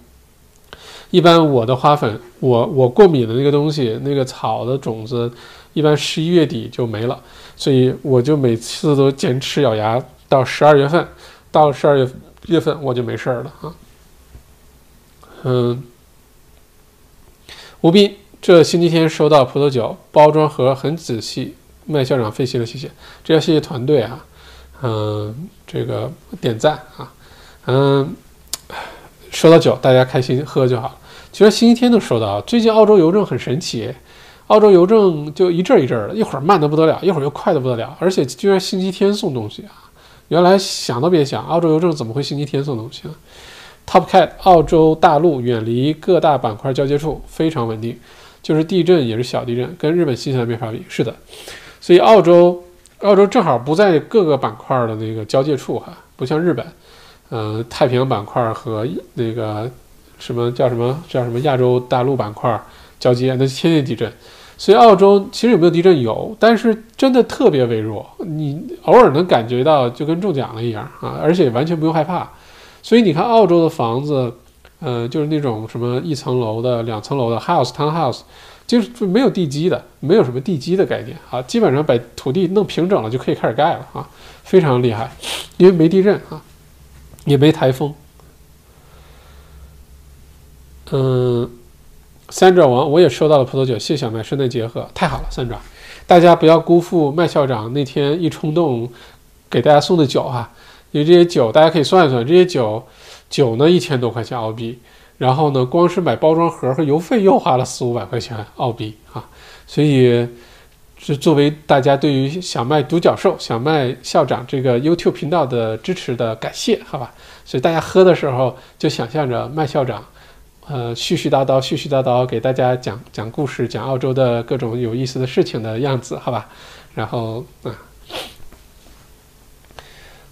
一般我的花粉，我我过敏的那个东西，那个草的种子，一般十一月底就没了。所以我就每次都坚持咬牙到十二月份，到十二月月份我就没事儿了啊。嗯，吴斌，这星期天收到葡萄酒包装盒，很仔细，麦校长费心了，谢谢，这要谢谢团队啊。嗯，这个点赞啊。嗯，收到酒，大家开心喝就好。其实星期天都收到，最近澳洲邮政很神奇。澳洲邮政就一阵一阵的，一会儿慢得不得了，一会儿又快得不得了，而且居然星期天送东西啊！原来想都别想，澳洲邮政怎么会星期天送东西呢？Top Cat，澳洲大陆远离各大板块交接处，非常稳定，就是地震也是小地震，跟日本、新西兰没法比。是的，所以澳洲，澳洲正好不在各个板块的那个交界处哈，不像日本，嗯，太平洋板块和那个什么叫什么叫什么亚洲大陆板块交接，那天天地震。所以澳洲其实有没有地震有，但是真的特别微弱，你偶尔能感觉到就跟中奖了一样啊，而且完全不用害怕。所以你看澳洲的房子，呃，就是那种什么一层楼的、两层楼的 house town house，就是没有地基的，没有什么地基的概念啊，基本上把土地弄平整了就可以开始盖了啊，非常厉害，因为没地震啊，也没台风，嗯。三爪王，我也收到了葡萄酒，谢小麦，圣诞节贺，太好了，三爪，大家不要辜负麦校长那天一冲动给大家送的酒哈，因为这些酒大家可以算一算，这些酒酒呢一千多块钱澳币，然后呢光是买包装盒和邮费又花了四五百块钱澳币啊，所以是作为大家对于小麦独角兽、小麦校长这个 YouTube 频道的支持的感谢，好吧，所以大家喝的时候就想象着麦校长。呃，絮絮叨叨，絮絮叨叨，给大家讲讲故事，讲澳洲的各种有意思的事情的样子，好吧？然后啊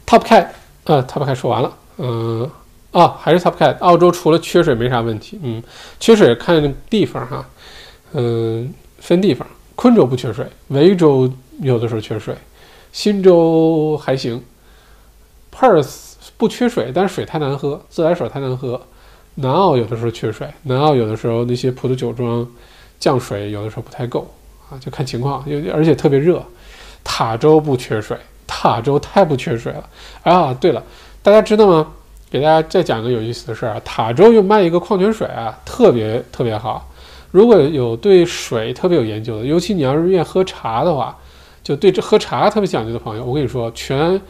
，Top Cat，呃，Top Cat 说完了，嗯，哦，还是 Top Cat，澳洲除了缺水没啥问题，嗯，缺水看地方哈，嗯，分地方，昆州不缺水，维州有的时候缺水，新州还行，Perth 不缺水，但是水太难喝，自来水太难喝。南澳有的时候缺水，南澳有的时候那些葡萄酒庄降水有的时候不太够啊，就看情况，有而且特别热。塔州不缺水，塔州太不缺水了啊！对了，大家知道吗？给大家再讲个有意思的事儿啊，塔州又卖一个矿泉水啊，特别特别好。如果有对水特别有研究的，尤其你要是愿意喝茶的话，就对这喝茶特别讲究的朋友，我跟你说，全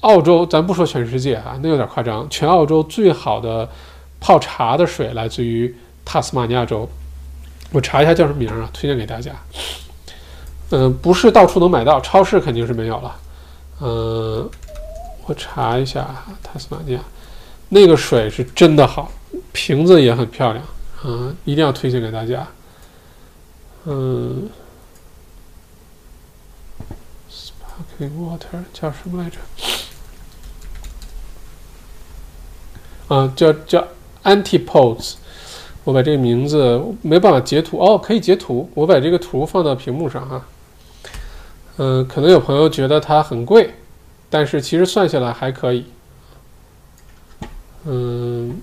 澳洲，咱不说全世界啊，那有点夸张。全澳洲最好的泡茶的水来自于塔斯马尼亚州，我查一下叫什么名啊，推荐给大家。嗯，不是到处能买到，超市肯定是没有了。嗯，我查一下塔斯马尼亚那个水是真的好，瓶子也很漂亮，嗯，一定要推荐给大家。嗯，sparkling water 叫什么来着？啊，叫叫 Antipodes。我把这个名字没办法截图哦，可以截图。我把这个图放到屏幕上哈。嗯，可能有朋友觉得它很贵，但是其实算下来还可以。嗯，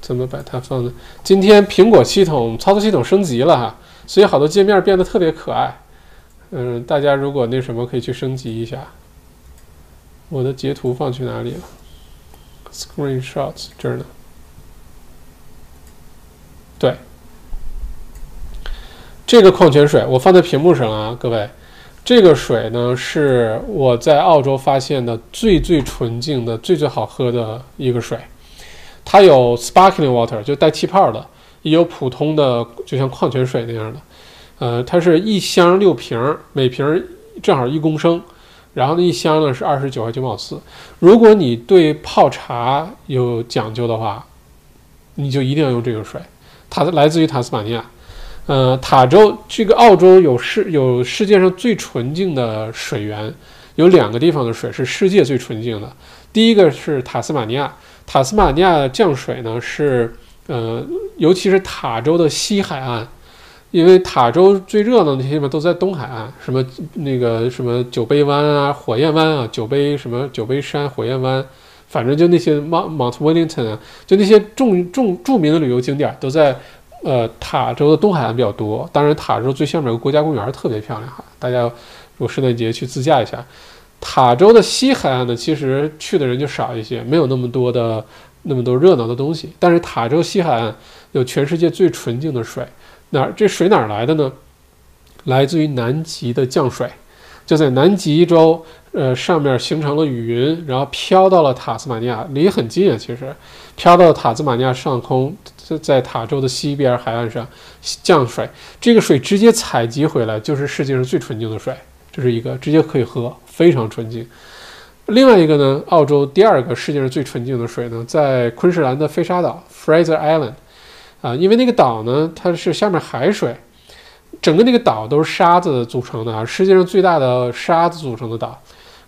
怎么把它放呢？今天苹果系统操作系统升级了哈，所以好多界面变得特别可爱。嗯，大家如果那什么可以去升级一下。我的截图放去哪里了？Screenshots 这儿呢。对，这个矿泉水我放在屏幕上啊，各位，这个水呢是我在澳洲发现的最最纯净的、最最好喝的一个水。它有 sparkling water 就带气泡的，也有普通的就像矿泉水那样的。呃，它是一箱六瓶，每瓶正好一公升，然后那一箱呢是二十九块九毛四。如果你对泡茶有讲究的话，你就一定要用这个水。它来自于塔斯马尼亚，呃，塔州这个澳洲有世有世界上最纯净的水源，有两个地方的水是世界最纯净的。第一个是塔斯马尼亚，塔斯马尼亚降水呢是，呃，尤其是塔州的西海岸，因为塔州最热闹的那些地方都在东海岸，什么那个什么酒杯湾啊、火焰湾啊、酒杯什么酒杯山、火焰湾。反正就那些 Mount Mount Wellington 啊，就那些重重著名的旅游景点都在呃塔州的东海岸比较多。当然，塔州最下面有个国家公园特别漂亮哈，大家如果圣诞节去自驾一下。塔州的西海岸呢，其实去的人就少一些，没有那么多的那么多热闹的东西。但是塔州西海岸有全世界最纯净的水，哪这水哪来的呢？来自于南极的降水，就在南极洲。呃，上面形成了雨云，然后飘到了塔斯马尼亚，离很近啊。其实，飘到了塔斯马尼亚上空，在在塔州的西边海岸上降水，这个水直接采集回来就是世界上最纯净的水，这是一个直接可以喝，非常纯净。另外一个呢，澳洲第二个世界上最纯净的水呢，在昆士兰的飞沙岛 （Fraser Island） 啊，因为那个岛呢，它是下面海水，整个那个岛都是沙子组成的啊，世界上最大的沙子组成的岛。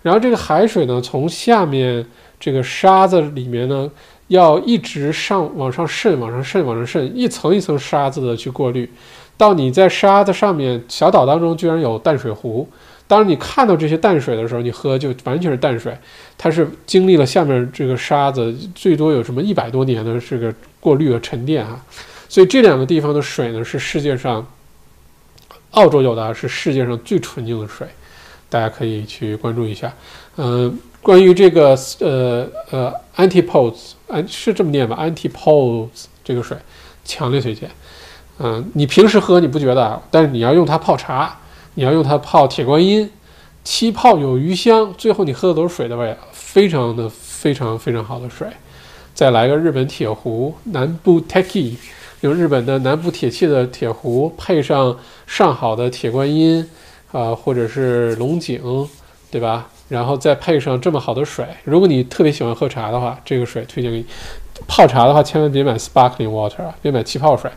然后这个海水呢，从下面这个沙子里面呢，要一直上往上渗，往上渗，往上渗，一层一层沙子的去过滤，到你在沙子上面小岛当中居然有淡水湖。当你看到这些淡水的时候，你喝就完全是淡水，它是经历了下面这个沙子最多有什么一百多年的这个过滤和沉淀啊。所以这两个地方的水呢，是世界上澳洲有的是世界上最纯净的水。大家可以去关注一下，嗯，关于这个呃呃 Antipodes，安是这么念吧？Antipodes 这个水，强烈推荐。嗯，你平时喝你不觉得，但是你要用它泡茶，你要用它泡铁观音，七泡有余香，最后你喝的都是水的味，非常的非常非常好的水。再来个日本铁壶，南部 Teki，用日本的南部铁器的铁壶，配上上好的铁观音。啊，或者是龙井，对吧？然后再配上这么好的水，如果你特别喜欢喝茶的话，这个水推荐给你。泡茶的话，千万别买 sparkling water 啊，别买气泡水，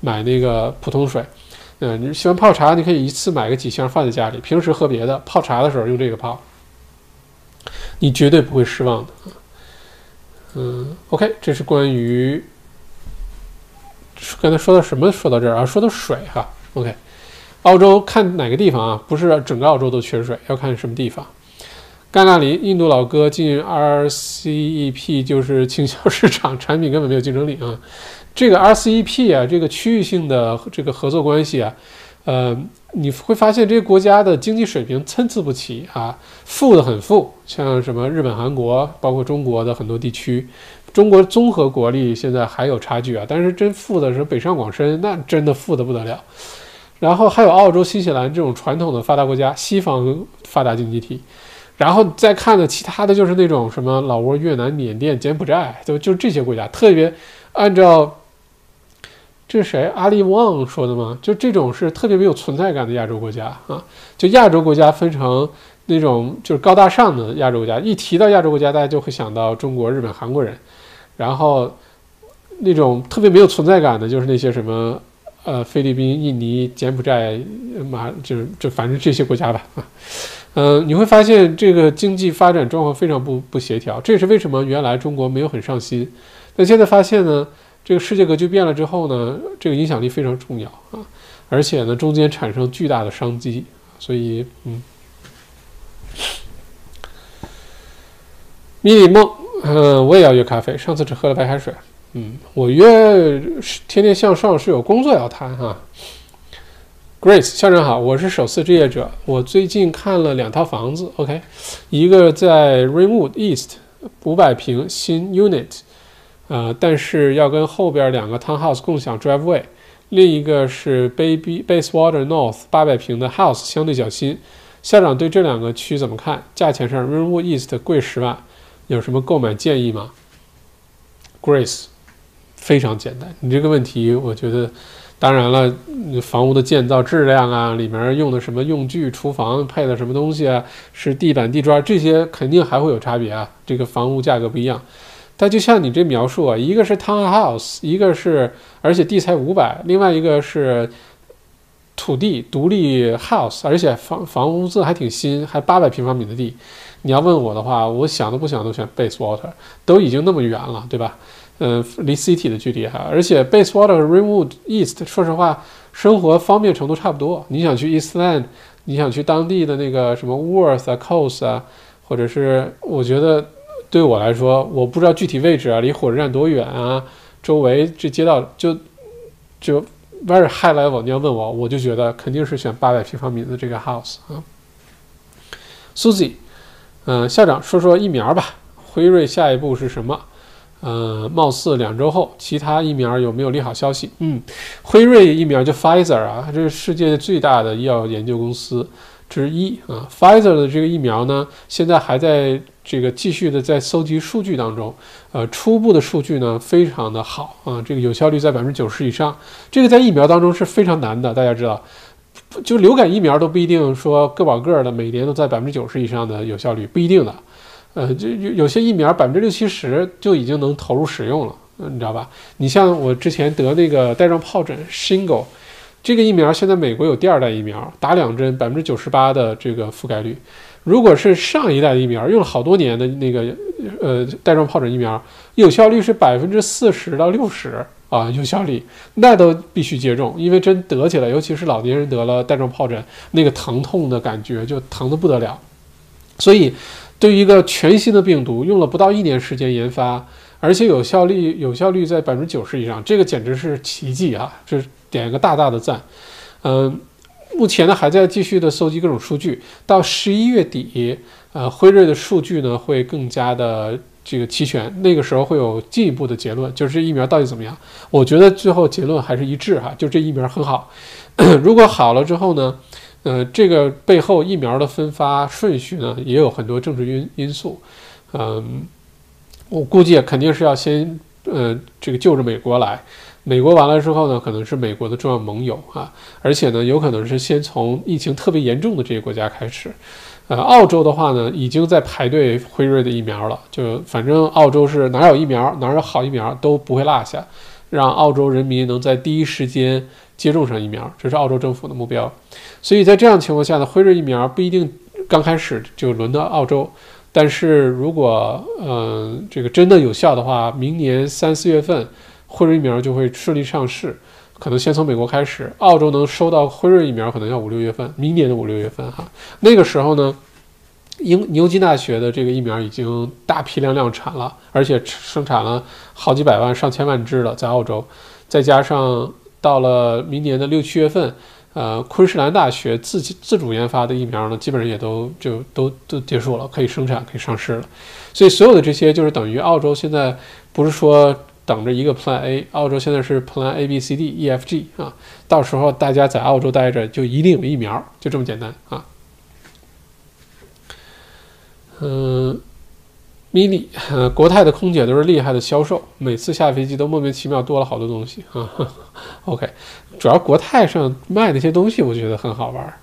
买那个普通水。嗯，你喜欢泡茶，你可以一次买个几箱放在家里，平时喝别的，泡茶的时候用这个泡，你绝对不会失望的。嗯，OK，这是关于刚才说到什么？说到这儿啊，说到水哈。OK。澳洲看哪个地方啊？不是整个澳洲都缺水，要看什么地方。尴尬林，印度老哥进 RCEP 就是倾销市场，产品根本没有竞争力啊。这个 RCEP 啊，这个区域性的这个合作关系啊，呃，你会发现这些国家的经济水平参差不齐啊，富的很富，像什么日本、韩国，包括中国的很多地区，中国综合国力现在还有差距啊，但是真富的是北上广深，那真的富的不得了。然后还有澳洲、新西兰这种传统的发达国家，西方发达经济体，然后再看的其他的就是那种什么老挝、越南、缅甸、柬埔寨，就就这些国家，特别按照这是谁阿里旺说的吗？就这种是特别没有存在感的亚洲国家啊，就亚洲国家分成那种就是高大上的亚洲国家，一提到亚洲国家，大家就会想到中国、日本、韩国人，然后那种特别没有存在感的，就是那些什么。呃，菲律宾、印尼、柬埔寨，马就是就反正这些国家吧，啊，嗯，你会发现这个经济发展状况非常不不协调，这也是为什么原来中国没有很上心，但现在发现呢，这个世界格局变了之后呢，这个影响力非常重要啊，而且呢，中间产生巨大的商机，所以，嗯，迷你梦，嗯，我也要约咖啡，上次只喝了白开水。嗯，我约天天向上是有工作要谈哈。Grace 校长好，我是首次置业者，我最近看了两套房子，OK，一个在 Rainwood East 五百平新 unit，呃，但是要跟后边两个 townhouse 共享 driveway，另一个是 Baby Basewater North 八百平的 house，相对较新。校长对这两个区怎么看？价钱上 Rainwood East 贵十万，有什么购买建议吗？Grace。非常简单，你这个问题，我觉得，当然了，房屋的建造质量啊，里面用的什么用具，厨房配的什么东西啊，是地板地砖，这些肯定还会有差别啊。这个房屋价格不一样，但就像你这描述啊，一个是 townhouse，一个是，而且地才五百，另外一个是土地独立 house，而且房房屋子还挺新，还八百平方米的地。你要问我的话，我想都不想都选 Basewater，都已经那么远了，对吧？嗯，离 City 的距离哈，而且 Basewater 和、Rainwood East，说实话，生活方便程度差不多。你想去 Eastland，你想去当地的那个什么 Worth 啊、Coast 啊，或者是我觉得对我来说，我不知道具体位置啊，离火车站多远啊，周围这街道就就 very high level。你要问我，我就觉得肯定是选八百平方米的这个 house 啊。Susie，嗯，校长说说疫苗吧，辉瑞下一步是什么？呃，貌似两周后，其他疫苗有没有利好消息？嗯，辉瑞疫苗就 Pfizer 啊，这是世界最大的医药研究公司之一啊。Pfizer 的这个疫苗呢，现在还在这个继续的在搜集数据当中，呃，初步的数据呢非常的好啊，这个有效率在百分之九十以上，这个在疫苗当中是非常难的。大家知道，就流感疫苗都不一定说个保个的每年都在百分之九十以上的有效率，不一定的。呃，就有有些疫苗百分之六七十就已经能投入使用了，你知道吧？你像我之前得那个带状疱疹 Shingle，这个疫苗现在美国有第二代疫苗，打两针百分之九十八的这个覆盖率。如果是上一代的疫苗，用了好多年的那个呃带状疱疹疫苗，有效率是百分之四十到六十啊，有效率那都必须接种，因为真得起来，尤其是老年人得了带状疱疹，那个疼痛的感觉就疼得不得了，所以。对于一个全新的病毒，用了不到一年时间研发，而且有效率有效率在百分之九十以上，这个简直是奇迹啊！这点一个大大的赞。嗯，目前呢还在继续的搜集各种数据，到十一月底，呃，辉瑞的数据呢会更加的这个齐全，那个时候会有进一步的结论，就是这疫苗到底怎么样？我觉得最后结论还是一致哈，就这疫苗很好。如果好了之后呢？呃，这个背后疫苗的分发顺序呢，也有很多政治因因素。嗯，我估计肯定是要先，呃，这个就着美国来。美国完了之后呢，可能是美国的重要盟友啊，而且呢，有可能是先从疫情特别严重的这些国家开始。呃，澳洲的话呢，已经在排队辉瑞的疫苗了。就反正澳洲是哪有疫苗，哪有好疫苗都不会落下，让澳洲人民能在第一时间。接种上疫苗，这是澳洲政府的目标。所以在这样情况下呢，辉瑞疫苗不一定刚开始就轮到澳洲，但是如果嗯这个真的有效的话，明年三四月份辉瑞疫苗就会顺利上市，可能先从美国开始，澳洲能收到辉瑞疫苗可能要五六月份，明年的五六月份哈，那个时候呢，英牛津大学的这个疫苗已经大批量量产了，而且生产了好几百万上千万支了，在澳洲，再加上。到了明年的六七月份，呃，昆士兰大学自己自主研发的疫苗呢，基本上也都就都都结束了，可以生产，可以上市了。所以所有的这些就是等于澳洲现在不是说等着一个 Plan A，澳洲现在是 Plan A B C D E F G 啊，到时候大家在澳洲待着就一定有疫苗，就这么简单啊。嗯，mini，呃，国泰的空姐都是厉害的销售，每次下飞机都莫名其妙多了好多东西啊。OK，主要国泰上卖那些东西我觉得很好玩，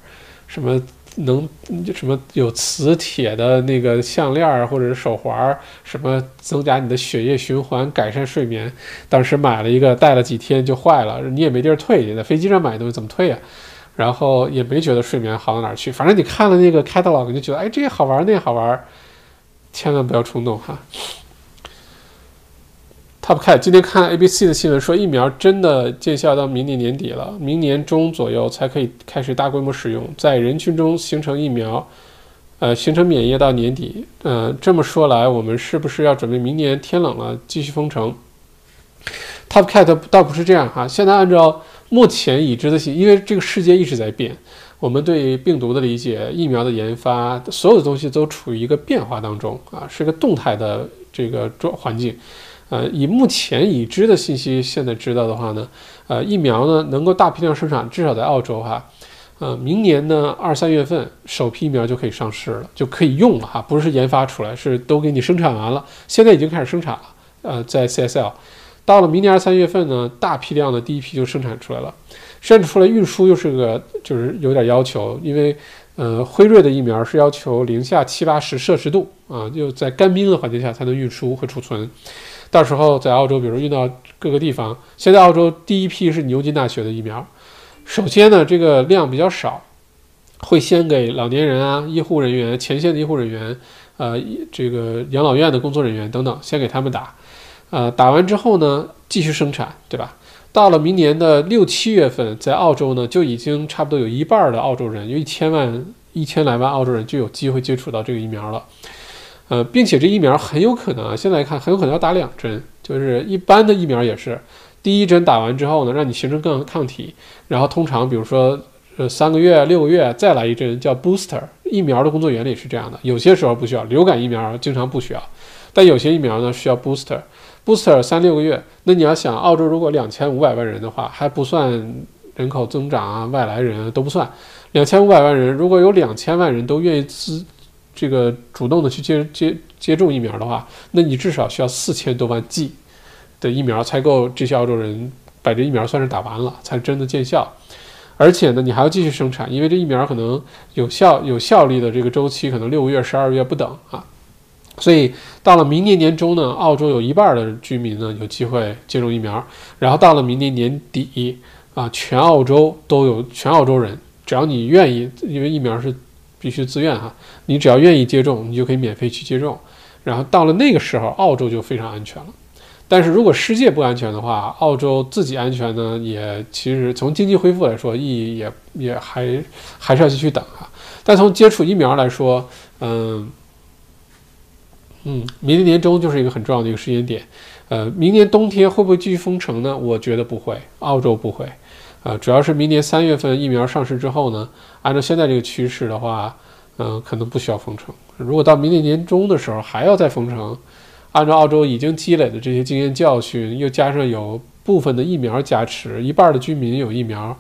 什么。能什么有磁铁的那个项链或者是手环，什么增加你的血液循环，改善睡眠。当时买了一个，戴了几天就坏了，你也没地儿退，你在飞机上买东西怎么退呀？然后也没觉得睡眠好到哪儿去。反正你看了那个 catalog，就觉得哎，这个好玩，那个好玩，千万不要冲动哈。Top Cat 今天看 ABC 的新闻说，疫苗真的见效到明年年底了，明年中左右才可以开始大规模使用，在人群中形成疫苗，呃，形成免疫到年底。呃，这么说来，我们是不是要准备明年天冷了继续封城？Top Cat 倒不是这样哈，现在按照目前已知的信，因为这个世界一直在变，我们对病毒的理解、疫苗的研发，所有的东西都处于一个变化当中啊，是个动态的这个状环境。呃，以目前已知的信息，现在知道的话呢，呃，疫苗呢能够大批量生产，至少在澳洲哈，呃，明年呢二三月份首批疫苗就可以上市了，就可以用了哈，不是研发出来，是都给你生产完了，现在已经开始生产了，呃，在 CSL，到了明年二三月份呢，大批量的第一批就生产出来了，甚至出来运输又是个就是有点要求，因为呃，辉瑞的疫苗是要求零下七八十摄氏度啊，就在干冰的环境下才能运输和储存。到时候在澳洲，比如运到各个地方。现在澳洲第一批是牛津大学的疫苗。首先呢，这个量比较少，会先给老年人啊、医护人员、前线的医护人员，呃，这个养老院的工作人员等等，先给他们打。呃，打完之后呢，继续生产，对吧？到了明年的六七月份，在澳洲呢，就已经差不多有一半的澳洲人，有一千万、一千来万澳洲人就有机会接触到这个疫苗了。呃，并且这疫苗很有可能啊，现在看很有可能要打两针，就是一般的疫苗也是，第一针打完之后呢，让你形成更抗体，然后通常比如说呃三个月、六个月再来一针叫 booster。疫苗的工作原理是这样的，有些时候不需要，流感疫苗经常不需要，但有些疫苗呢需要 booster。Booster 三六个月，那你要想澳洲如果两千五百万人的话，还不算人口增长啊、外来人都不算，两千五百万人如果有两千万人都愿意自这个主动的去接接接种疫苗的话，那你至少需要四千多万剂的疫苗才够这些澳洲人把这疫苗算是打完了，才真的见效。而且呢，你还要继续生产，因为这疫苗可能有效有效力的这个周期可能六个月、十二个月不等啊。所以到了明年年中呢，澳洲有一半的居民呢有机会接种疫苗，然后到了明年年底啊，全澳洲都有全澳洲人，只要你愿意，因为疫苗是。必须自愿哈，你只要愿意接种，你就可以免费去接种。然后到了那个时候，澳洲就非常安全了。但是如果世界不安全的话，澳洲自己安全呢，也其实从经济恢复来说，意义也也还还是要继续等哈。但从接触疫苗来说，嗯嗯，明年年中就是一个很重要的一个时间点。呃，明年冬天会不会继续封城呢？我觉得不会，澳洲不会。呃，主要是明年三月份疫苗上市之后呢，按照现在这个趋势的话，嗯，可能不需要封城。如果到明年年中的时候还要再封城，按照澳洲已经积累的这些经验教训，又加上有部分的疫苗加持，一半的居民有疫苗，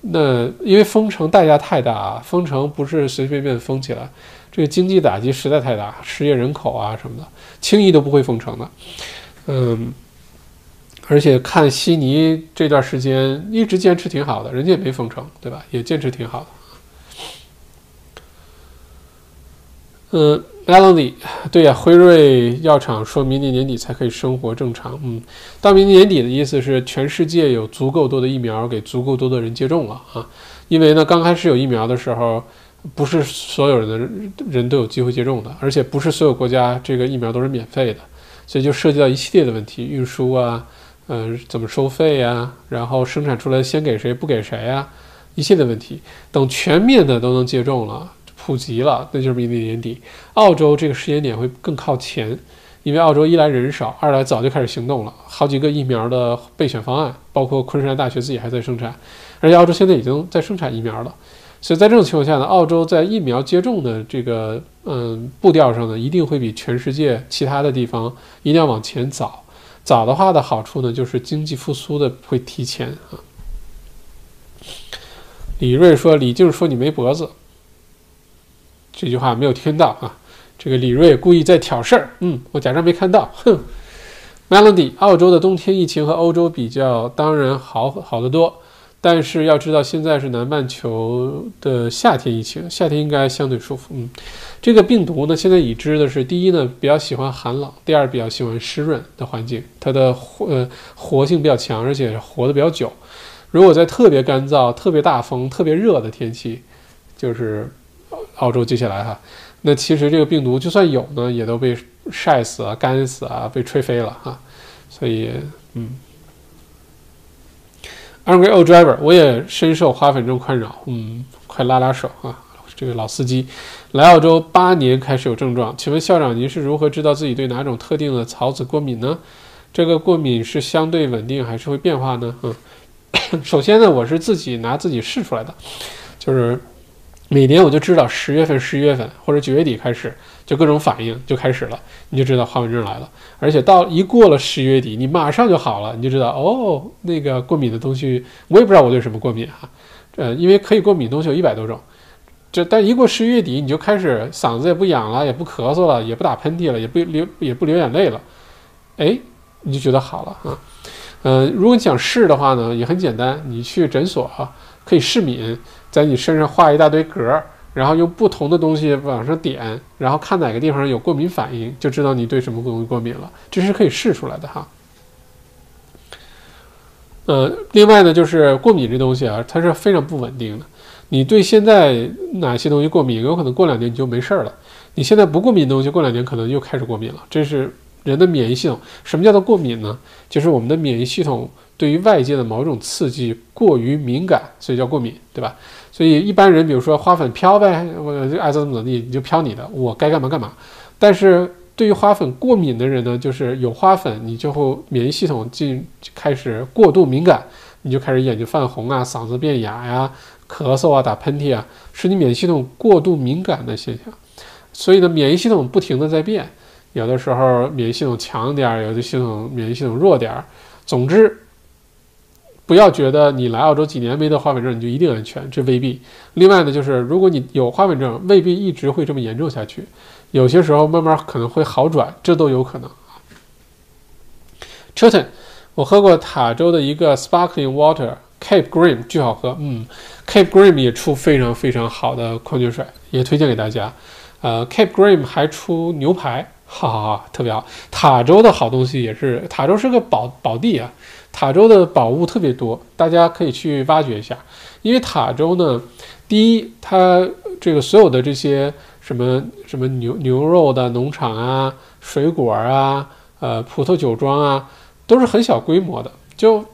那因为封城代价太大啊，封城不是随随便便封起来，这个经济打击实在太大，失业人口啊什么的，轻易都不会封城的。嗯。而且看悉尼这段时间一直坚持挺好的，人家也没封城，对吧？也坚持挺好的。嗯，Melody，对呀，辉瑞药厂说明年年底才可以生活正常。嗯，到明年年底的意思是全世界有足够多的疫苗给足够多的人接种了啊。因为呢，刚开始有疫苗的时候，不是所有人的人都有机会接种的，而且不是所有国家这个疫苗都是免费的，所以就涉及到一系列的问题，运输啊。嗯，怎么收费呀？然后生产出来先给谁不给谁呀？一系列问题，等全面的都能接种了，普及了，那就是明年年底。澳洲这个时间点会更靠前，因为澳洲一来人少，二来早就开始行动了，好几个疫苗的备选方案，包括昆士兰大学自己还在生产，而且澳洲现在已经在生产疫苗了。所以在这种情况下呢，澳洲在疫苗接种的这个嗯步调上呢，一定会比全世界其他的地方一定要往前早。早的话的好处呢，就是经济复苏的会提前啊。李瑞说：“李静说你没脖子。”这句话没有听到啊。这个李瑞故意在挑事儿，嗯，我假装没看到，哼。Melody，澳洲的冬天疫情和欧洲比较，当然好好得多。但是要知道，现在是南半球的夏天疫情，夏天应该相对舒服。嗯，这个病毒呢，现在已知的是，第一呢，比较喜欢寒冷；第二，比较喜欢湿润的环境，它的活呃活性比较强，而且活得比较久。如果在特别干燥、特别大风、特别热的天气，就是澳洲接下来哈，那其实这个病毒就算有呢，也都被晒死啊、干死啊、被吹飞了哈。所以，嗯。Angry old driver，我也深受花粉症困扰，嗯，快拉拉手啊！这个老司机来澳洲八年开始有症状，请问校长您是如何知道自己对哪种特定的草籽过敏呢？这个过敏是相对稳定还是会变化呢？嗯，首先呢，我是自己拿自己试出来的，就是每年我就知道十月份、十一月份或者九月底开始。就各种反应就开始了，你就知道花粉症来了。而且到一过了十一月底，你马上就好了，你就知道哦，那个过敏的东西，我也不知道我对什么过敏哈。呃，因为可以过敏的东西有一百多种，这但一过十一月底，你就开始嗓子也不痒了，也不咳嗽了，也不打喷嚏了，也不流也不流眼泪了，哎，你就觉得好了啊。嗯，如果你想试的话呢，也很简单，你去诊所哈可以试敏，在你身上画一大堆格儿。然后用不同的东西往上点，然后看哪个地方有过敏反应，就知道你对什么东西过敏了。这是可以试出来的哈。呃，另外呢，就是过敏这东西啊，它是非常不稳定的。你对现在哪些东西过敏，有可能过两年你就没事儿了。你现在不过敏的东西，过两年可能又开始过敏了。这是人的免疫系统。什么叫做过敏呢？就是我们的免疫系统对于外界的某种刺激过于敏感，所以叫过敏，对吧？所以一般人，比如说花粉飘呗，我就爱怎么怎么地，你就飘你的，我该干嘛干嘛。但是对于花粉过敏的人呢，就是有花粉，你就会免疫系统进开始过度敏感，你就开始眼睛泛红啊，嗓子变哑呀，咳嗽啊，打喷嚏啊，是你免疫系统过度敏感的现象。所以呢，免疫系统不停的在变，有的时候免疫系统强点儿，有的系统免疫系统弱点儿，总之。不要觉得你来澳洲几年没得花粉症，你就一定安全，这未必。另外呢，就是如果你有花粉症，未必一直会这么严重下去，有些时候慢慢可能会好转，这都有可能啊。c h i l t o n 我喝过塔州的一个 Sparkling Water，Cape Grim 巨好喝，嗯，Cape Grim 也出非常非常好的矿泉水，也推荐给大家。呃，Cape Grim 还出牛排，哈哈哈，特别好。塔州的好东西也是，塔州是个宝宝地啊。塔州的宝物特别多，大家可以去挖掘一下。因为塔州呢，第一，它这个所有的这些什么什么牛牛肉的农场啊、水果啊、呃葡萄酒庄啊，都是很小规模的。就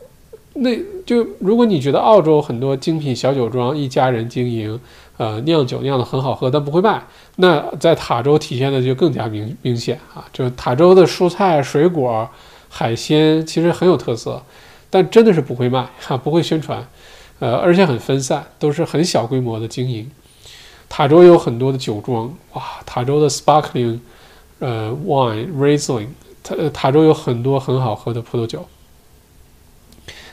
那就如果你觉得澳洲很多精品小酒庄一家人经营，呃酿酒酿的很好喝，但不会卖，那在塔州体现的就更加明明显啊。就塔州的蔬菜水果。海鲜其实很有特色，但真的是不会卖哈，不会宣传，呃，而且很分散，都是很小规模的经营。塔州有很多的酒庄，哇，塔州的 Sparkling，呃，wine，raisling，塔塔州有很多很好喝的葡萄酒。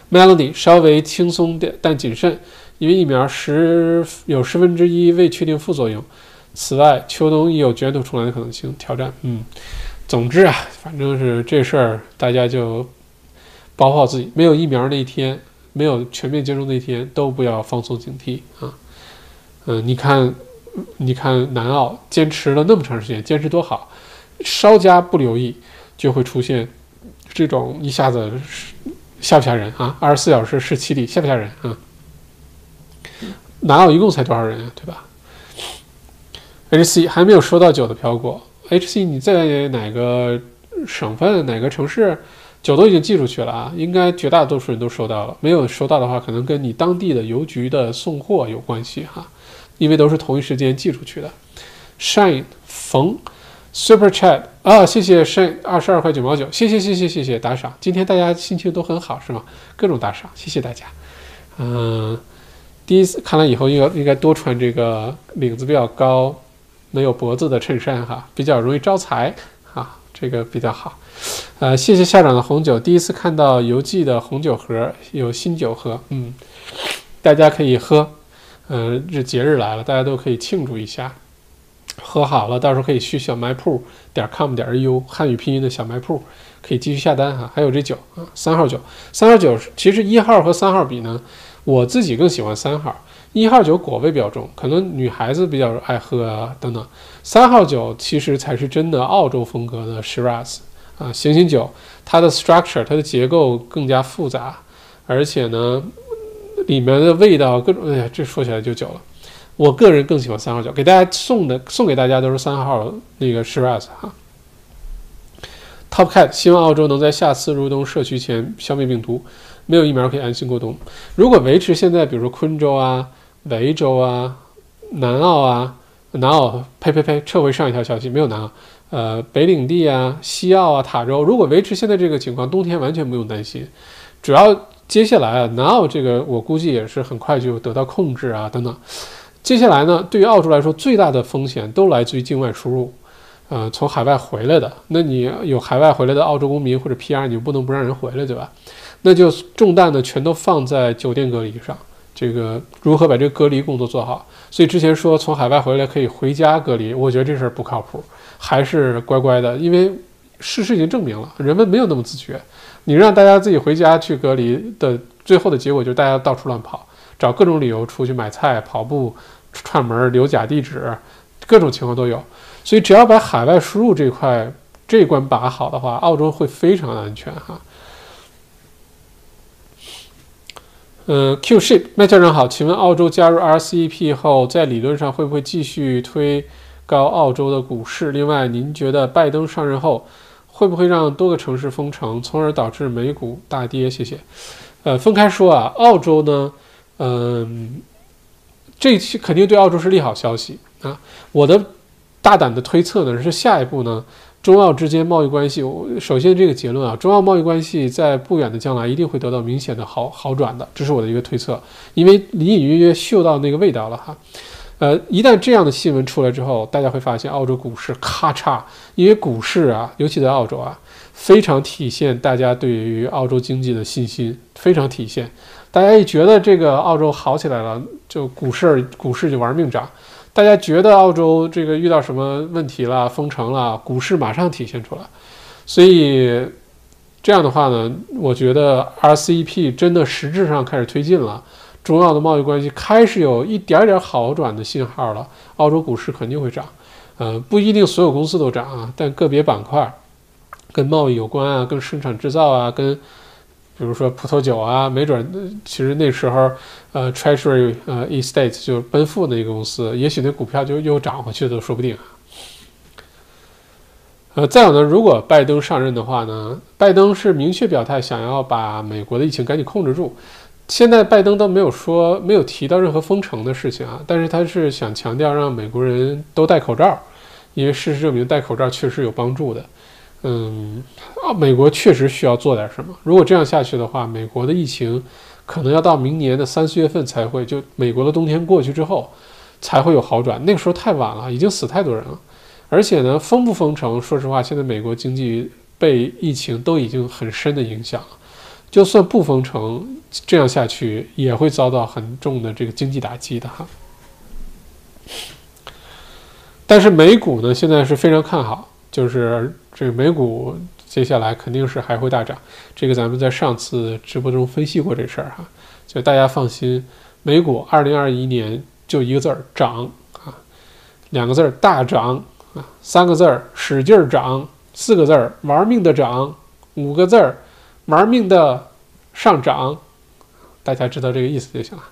Melody 稍微轻松点，但谨慎，因为疫苗十有十分之一未确定副作用。此外，秋冬亦有卷土重来的可能性，挑战，嗯。总之啊，反正是这事儿，大家就保护好自己。没有疫苗那一天，没有全面接种那一天，都不要放松警惕啊。嗯，你看，你看南澳坚持了那么长时间，坚持多好，稍加不留意，就会出现这种一下子吓不吓人啊？二十四小时是七例，吓不吓人啊？南澳一共才多少人啊？对吧？HC 还没有收到酒的飘过。H.C. 你在哪个省份、哪个城市，酒都已经寄出去了啊？应该绝大多数人都收到了。没有收到的话，可能跟你当地的邮局的送货有关系哈，因为都是同一时间寄出去的。Shine 冯 Super Chat 啊，谢谢 Shine 二十二块九毛九，谢谢谢谢谢谢打赏。今天大家心情都很好是吗？各种打赏，谢谢大家。嗯，第一次看了以后，应该应该多穿这个领子比较高。没有脖子的衬衫哈，比较容易招财啊，这个比较好。呃，谢谢校长的红酒，第一次看到邮寄的红酒盒，有新酒喝，嗯，大家可以喝。嗯，这节日来了，大家都可以庆祝一下。喝好了，到时候可以去小卖铺点 com 点 u 汉语拼音的小卖铺，可以继续下单哈。还有这酒啊，三号酒，三号酒其实一号和三号比呢，我自己更喜欢三号。一号酒果味比较重，可能女孩子比较爱喝啊等等。三号酒其实才是真的澳洲风格的 Shiraz 啊，醒醒酒，它的 structure 它的结构更加复杂，而且呢，里面的味道各种，哎呀，这说起来就久了。我个人更喜欢三号酒，给大家送的送给大家都是三号那个 Shiraz 哈。Top Cat 希望澳洲能在下次入冬社区前消灭病毒，没有疫苗可以安心过冬。如果维持现在，比如说昆州啊、维州啊、南澳啊、南澳，呸呸呸，撤回上一条消息，没有南澳，呃，北领地啊、西澳啊、塔州，如果维持现在这个情况，冬天完全不用担心。主要接下来啊，南澳这个我估计也是很快就得到控制啊，等等。接下来呢，对于澳洲来说，最大的风险都来自于境外输入，呃，从海外回来的。那你有海外回来的澳洲公民或者 PR，你就不能不让人回来，对吧？那就重担呢全都放在酒店隔离上，这个如何把这个隔离工作做好？所以之前说从海外回来可以回家隔离，我觉得这事儿不靠谱，还是乖乖的，因为事实已经证明了，人们没有那么自觉。你让大家自己回家去隔离的，最后的结果就是大家到处乱跑，找各种理由出去买菜、跑步。串门留假地址，各种情况都有，所以只要把海外输入这块这关把好的话，澳洲会非常的安全哈。嗯，Q ship 麦校长好，请问澳洲加入 RCEP 后，在理论上会不会继续推高澳洲的股市？另外，您觉得拜登上任后会不会让多个城市封城，从而导致美股大跌？谢谢。呃，分开说啊，澳洲呢，嗯。这期肯定对澳洲是利好消息啊！我的大胆的推测呢是，下一步呢，中澳之间贸易关系，首先这个结论啊，中澳贸易关系在不远的将来一定会得到明显的好好转的，这是我的一个推测，因为隐隐约约嗅到那个味道了哈。呃，一旦这样的新闻出来之后，大家会发现澳洲股市咔嚓，因为股市啊，尤其在澳洲啊，非常体现大家对于澳洲经济的信心，非常体现。大家一觉得这个澳洲好起来了，就股市股市就玩命涨；大家觉得澳洲这个遇到什么问题了，封城了，股市马上体现出来。所以这样的话呢，我觉得 RCEP 真的实质上开始推进了，中澳的贸易关系开始有一点点好转的信号了。澳洲股市肯定会涨，呃，不一定所有公司都涨啊，但个别板块跟贸易有关啊，跟生产制造啊，跟。比如说葡萄酒啊，没准其实那时候，呃，Treasury 呃，Estate 就是奔富那个公司，也许那股票就又涨回去都说不定。呃，再有呢，如果拜登上任的话呢，拜登是明确表态想要把美国的疫情赶紧控制住。现在拜登都没有说没有提到任何封城的事情啊，但是他是想强调让美国人都戴口罩，因为事实证明戴口罩确实有帮助的。嗯，啊，美国确实需要做点什么。如果这样下去的话，美国的疫情可能要到明年的三四月份才会，就美国的冬天过去之后才会有好转。那个时候太晚了，已经死太多人了。而且呢，封不封城，说实话，现在美国经济被疫情都已经很深的影响了。就算不封城，这样下去也会遭到很重的这个经济打击的哈。但是美股呢，现在是非常看好。就是这个美股接下来肯定是还会大涨，这个咱们在上次直播中分析过这事儿哈，就大家放心，美股二零二一年就一个字儿涨啊，两个字儿大涨啊，三个字儿使劲儿涨，四个字儿玩命的涨，五个字儿玩命的上涨，大家知道这个意思就行了。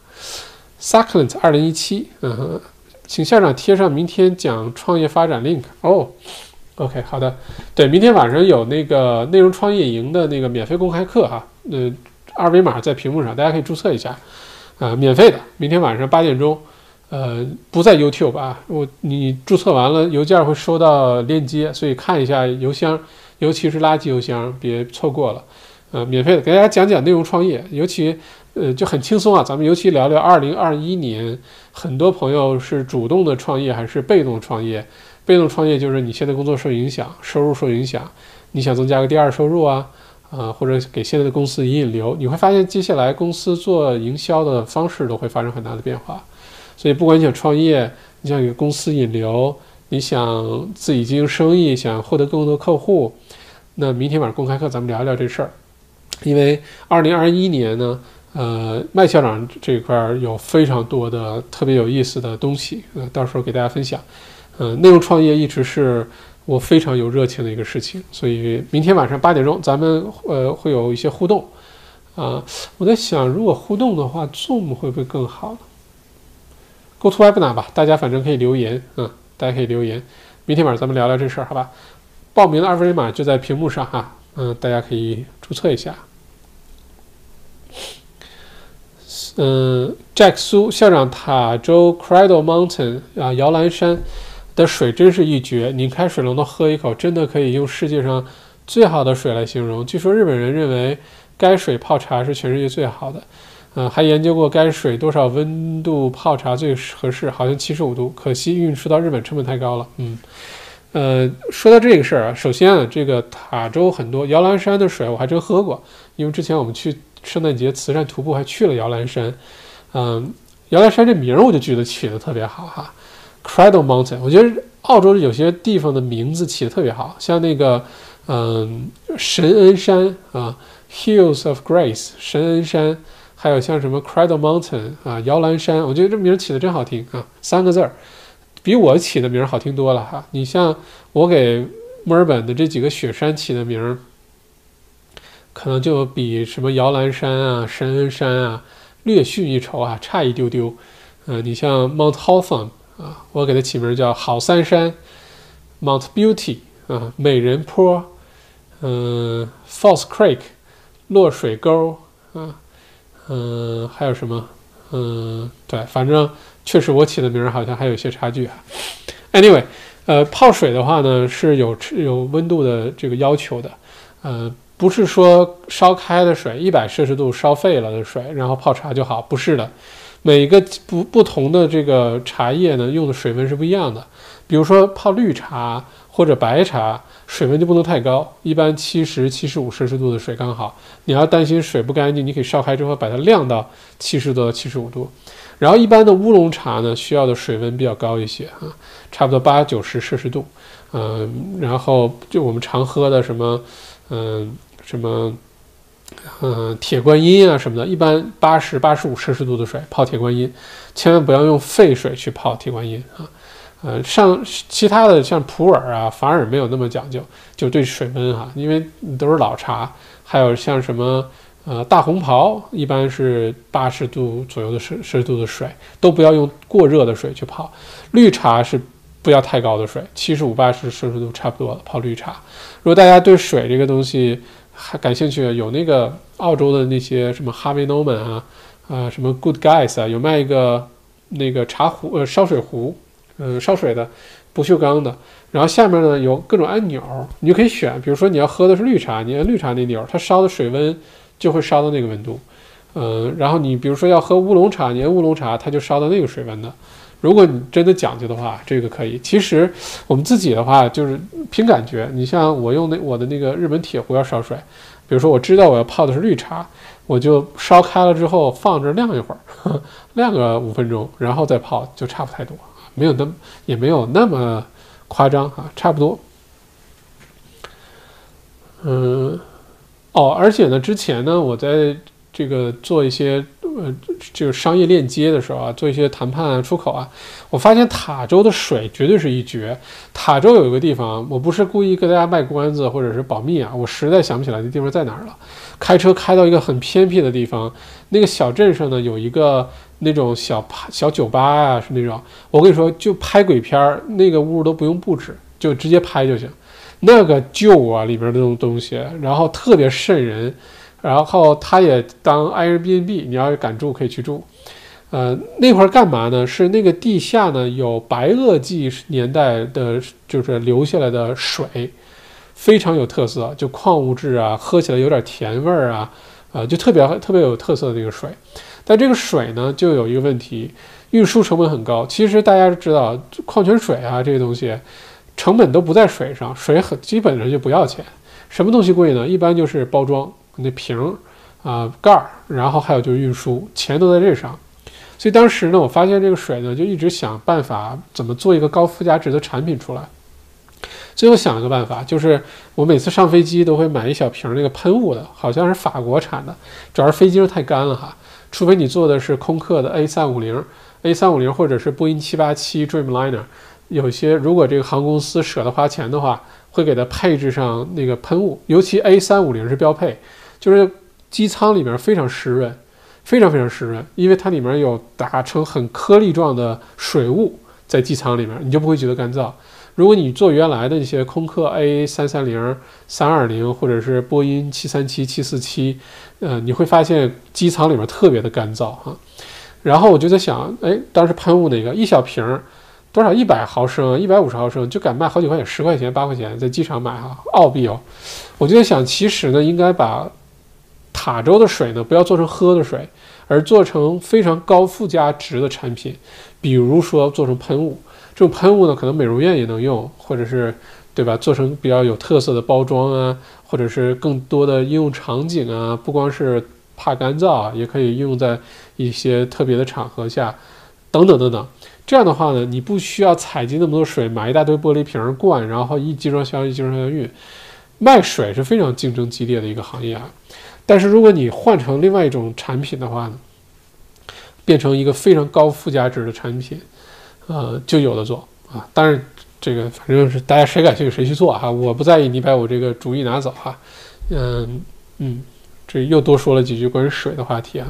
Succulent 二零一七，嗯，请校长贴上明天讲创业发展 link 哦。OK，好的，对，明天晚上有那个内容创业营的那个免费公开课哈，呃，二维码在屏幕上，大家可以注册一下，啊，免费的，明天晚上八点钟，呃，不在 YouTube 啊，我你注册完了邮件会收到链接，所以看一下邮箱，尤其是垃圾邮箱，别错过了，呃，免费的，给大家讲讲内容创业，尤其呃就很轻松啊，咱们尤其聊聊二零二一年，很多朋友是主动的创业还是被动创业。被动创业就是你现在工作受影响，收入受影响，你想增加个第二收入啊，啊，或者给现在的公司引引流，你会发现接下来公司做营销的方式都会发生很大的变化。所以不管你想创业，你想给公司引流，你想自己经营生意，想获得更多客户，那明天晚上公开课咱们聊一聊这事儿。因为二零二一年呢，呃，麦校长这一块有非常多的特别有意思的东西，呃，到时候给大家分享。嗯，内容创业一直是我非常有热情的一个事情，所以明天晚上八点钟咱们呃会有一些互动啊。我在想，如果互动的话，Zoom 会不会更好呢？Go to Webinar 吧，大家反正可以留言，嗯，大家可以留言。明天晚上咱们聊聊这事儿，好吧？报名的二维码就在屏幕上哈，嗯，大家可以注册一下。嗯，Jack 苏校长，塔州 Cradle Mountain 啊，摇篮山。的水真是一绝，拧开水龙头喝一口，真的可以用世界上最好的水来形容。据说日本人认为该水泡茶是全世界最好的，嗯，还研究过该水多少温度泡茶最合适，好像七十五度。可惜运输到日本成本太高了。嗯，呃，说到这个事儿啊，首先啊，这个塔州很多摇篮山的水我还真喝过，因为之前我们去圣诞节慈善徒步还去了摇篮山。嗯，摇篮山这名儿我就觉得起得特别好哈。Cradle Mountain，我觉得澳洲有些地方的名字起的特别好，像那个，嗯，神恩山啊，Hills of Grace，神恩山，还有像什么 Cradle Mountain 啊，摇篮山，我觉得这名起的真好听啊，三个字儿，比我起的名好听多了哈。你像我给墨尔本的这几个雪山起的名儿，可能就比什么摇篮山啊、神恩山啊略逊一筹啊，差一丢丢。嗯，你像 Mount Hawthorn。啊，我给它起名叫好三山，Mount Beauty 啊，美人坡，嗯，False Creek，落水沟啊，嗯，还有什么？嗯，对，反正确实我起的名好像还有一些差距啊。Anyway，呃，泡水的话呢是有有温度的这个要求的，呃，不是说烧开的水一百摄氏度烧沸了的水，然后泡茶就好，不是的。每个不不同的这个茶叶呢，用的水温是不一样的。比如说泡绿茶或者白茶，水温就不能太高，一般七十七十五摄氏度的水刚好。你要担心水不干净，你可以烧开之后把它晾到七十度七十五度。然后一般的乌龙茶呢，需要的水温比较高一些啊，差不多八九十摄氏度。嗯，然后就我们常喝的什么，嗯，什么。嗯，铁观音啊什么的，一般八十八十五摄氏度的水泡铁观音，千万不要用沸水去泡铁观音啊。呃，像其他的像普洱啊，反而没有那么讲究，就对水温哈，因为都是老茶。还有像什么呃大红袍，一般是八十度左右的摄摄氏度的水，都不要用过热的水去泡。绿茶是不要太高的水，七十五八十摄氏度差不多了泡绿茶。如果大家对水这个东西，还感兴趣有那个澳洲的那些什么 Harvey Norman 啊，啊什么 Good Guys 啊，有卖一个那个茶壶呃烧水壶，嗯烧水的不锈钢的，然后下面呢有各种按钮，你就可以选，比如说你要喝的是绿茶，你按绿茶那钮，它烧的水温就会烧到那个温度，嗯，然后你比如说要喝乌龙茶，你按乌龙茶，它就烧到那个水温的。如果你真的讲究的话，这个可以。其实我们自己的话就是凭感觉。你像我用那我的那个日本铁壶要烧水，比如说我知道我要泡的是绿茶，我就烧开了之后放着晾一会儿，晾个五分钟，然后再泡，就差不太多，没有那么也没有那么夸张啊，差不多。嗯，哦，而且呢，之前呢，我在这个做一些。呃，就是商业链接的时候啊，做一些谈判啊、出口啊，我发现塔州的水绝对是一绝。塔州有一个地方，我不是故意给大家卖关子或者是保密啊，我实在想不起来那地方在哪儿了。开车开到一个很偏僻的地方，那个小镇上呢有一个那种小小酒吧啊，是那种，我跟你说，就拍鬼片儿，那个屋都不用布置，就直接拍就行。那个旧啊，里边那种东西，然后特别瘆人。然后他也当 Airbnb，你要是敢住可以去住。呃，那块儿干嘛呢？是那个地下呢有白垩纪年代的，就是留下来的水，非常有特色，就矿物质啊，喝起来有点甜味儿啊，啊，就特别特别有特色的那个水。但这个水呢，就有一个问题，运输成本很高。其实大家知道，矿泉水啊这些东西，成本都不在水上，水很基本上就不要钱。什么东西贵呢？一般就是包装那瓶儿啊盖儿，然后还有就是运输，钱都在这上。所以当时呢，我发现这个水呢，就一直想办法怎么做一个高附加值的产品出来。最后想了个办法，就是我每次上飞机都会买一小瓶那个喷雾的，好像是法国产的，主要是飞机上太干了哈。除非你坐的是空客的 A 三五零、A 三五零或者是波音七八七 Dreamliner，有些如果这个航空公司舍得花钱的话，会给它配置上那个喷雾，尤其 A 三五零是标配，就是机舱里面非常湿润，非常非常湿润，因为它里面有打成很颗粒状的水雾在机舱里面，你就不会觉得干燥。如果你坐原来的那些空客 A 三三零、三二零，或者是波音七三七、七四七，呃，你会发现机舱里面特别的干燥哈。然后我就在想，哎，当时喷雾那个一小瓶儿，多少？一百毫升、一百五十毫升，就敢卖好几块钱，十块钱、八块钱，在机场买哈，澳币哦。我就在想，其实呢，应该把塔州的水呢，不要做成喝的水，而做成非常高附加值的产品，比如说做成喷雾。这种喷雾呢，可能美容院也能用，或者是，对吧？做成比较有特色的包装啊，或者是更多的应用场景啊，不光是怕干燥啊，也可以应用在一些特别的场合下，等等等等。这样的话呢，你不需要采集那么多水，买一大堆玻璃瓶儿灌，然后一集装箱一集装箱运。卖水是非常竞争激烈的一个行业啊。但是如果你换成另外一种产品的话呢，变成一个非常高附加值的产品。呃，就有的做啊，当然这个反正是大家谁感兴趣谁去做哈，我不在意你把我这个主意拿走哈，嗯嗯，这又多说了几句关于水的话题啊。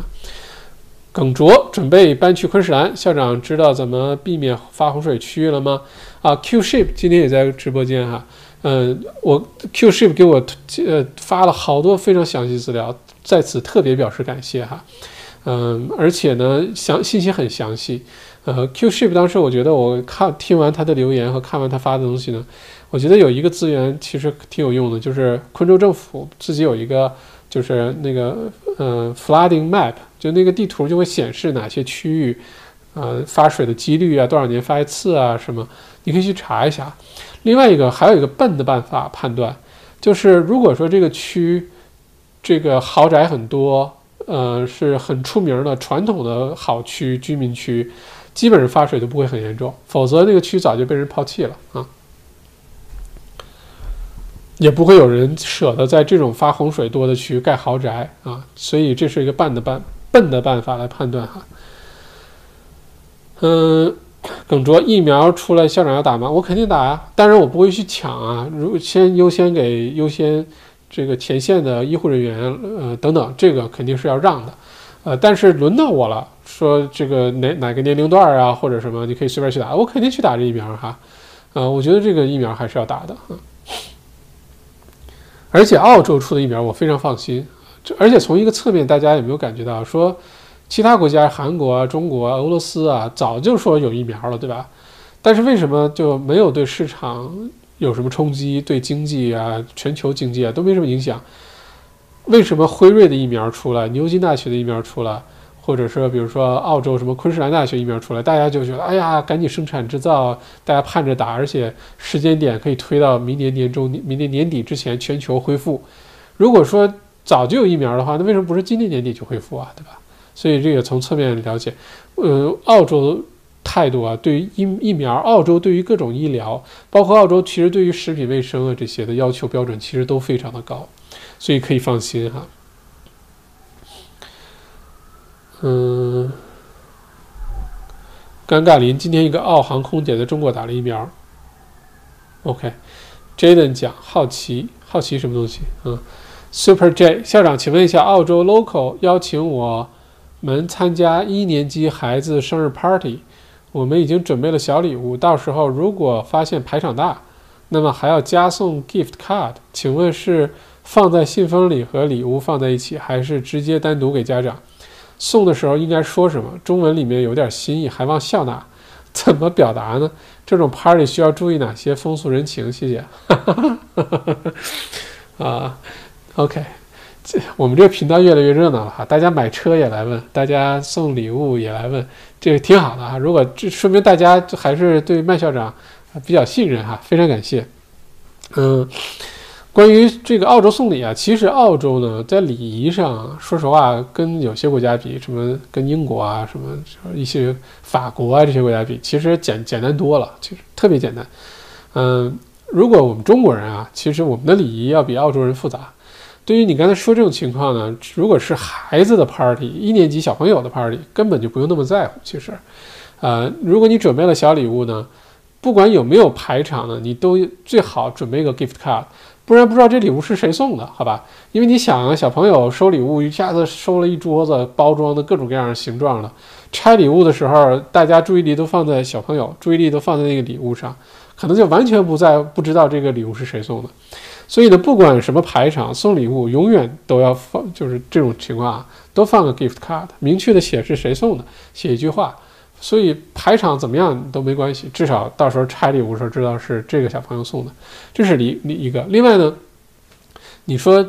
耿卓准备搬去昆士兰，校长知道怎么避免发洪水区域了吗？啊，Q Ship 今天也在直播间哈，嗯，我 Q Ship 给我呃发了好多非常详细资料，在此特别表示感谢哈，嗯，而且呢详信息很详细。呃，Q Ship 当时我觉得我看听完他的留言和看完他发的东西呢，我觉得有一个资源其实挺有用的，就是昆州政府自己有一个就是那个呃 flooding map，就那个地图就会显示哪些区域呃发水的几率啊，多少年发一次啊什么，你可以去查一下。另外一个还有一个笨的办法判断，就是如果说这个区这个豪宅很多，呃是很出名的传统的好区居民区。基本上发水都不会很严重，否则那个区早就被人抛弃了啊，也不会有人舍得在这种发洪水多的区盖豪宅啊，所以这是一个笨的办笨的办法来判断哈。嗯，耿卓疫苗出来，校长要打吗？我肯定打呀，当然我不会去抢啊，如先优先给优先这个前线的医护人员呃等等，这个肯定是要让的，呃，但是轮到我了。说这个哪哪个年龄段啊，或者什么，你可以随便去打，我肯定去打这疫苗哈，啊，我觉得这个疫苗还是要打的啊。而且澳洲出的疫苗我非常放心，这而且从一个侧面，大家有没有感觉到说，其他国家韩国啊、中国啊、俄罗斯啊，早就说有疫苗了，对吧？但是为什么就没有对市场有什么冲击，对经济啊、全球经济啊都没什么影响？为什么辉瑞的疫苗出来，牛津大学的疫苗出来？或者说，比如说澳洲什么昆士兰大学疫苗出来，大家就觉得，哎呀，赶紧生产制造，大家盼着打，而且时间点可以推到明年年中、明年年底之前全球恢复。如果说早就有疫苗的话，那为什么不是今年年底就恢复啊？对吧？所以这个从侧面了解，呃，澳洲态度啊，对于疫疫苗，澳洲对于各种医疗，包括澳洲其实对于食品卫生啊这些的要求标准其实都非常的高，所以可以放心哈。嗯，尴尬林今天一个澳航空姐在中国打了疫苗。OK，Jaden 讲好奇好奇什么东西？嗯，Super J 校长，请问一下，澳洲 local 邀请我们参加一年级孩子生日 party，我们已经准备了小礼物，到时候如果发现排场大，那么还要加送 gift card，请问是放在信封里和礼物放在一起，还是直接单独给家长？送的时候应该说什么？中文里面有点新意，还望笑纳。怎么表达呢？这种 party 需要注意哪些风俗人情？谢谢。啊，OK，这 我们这个频道越来越热闹了哈，大家买车也来问，大家送礼物也来问，这个挺好的哈。如果这说明大家还是对麦校长比较信任哈，非常感谢。嗯，关于这个澳洲送礼啊，其实澳洲呢，在礼仪上，说实话，跟有些国家比，什么跟英国啊，什么一些法国啊这些国家比，其实简简单多了，其实特别简单。嗯，如果我们中国人啊，其实我们的礼仪要比澳洲人复杂。对于你刚才说这种情况呢，如果是孩子的 party，一年级小朋友的 party，根本就不用那么在乎。其实，呃，如果你准备了小礼物呢，不管有没有排场呢，你都最好准备一个 gift card，不然不知道这礼物是谁送的，好吧？因为你想啊，小朋友收礼物一下子收了一桌子包装的各种各样形状的，拆礼物的时候，大家注意力都放在小朋友，注意力都放在那个礼物上，可能就完全不在不知道这个礼物是谁送的。所以呢，不管什么排场送礼物，永远都要放，就是这种情况啊，都放个 gift card，明确的写是谁送的，写一句话。所以排场怎么样都没关系，至少到时候拆礼物的时候知道是这个小朋友送的，这是一一个。另外呢，你说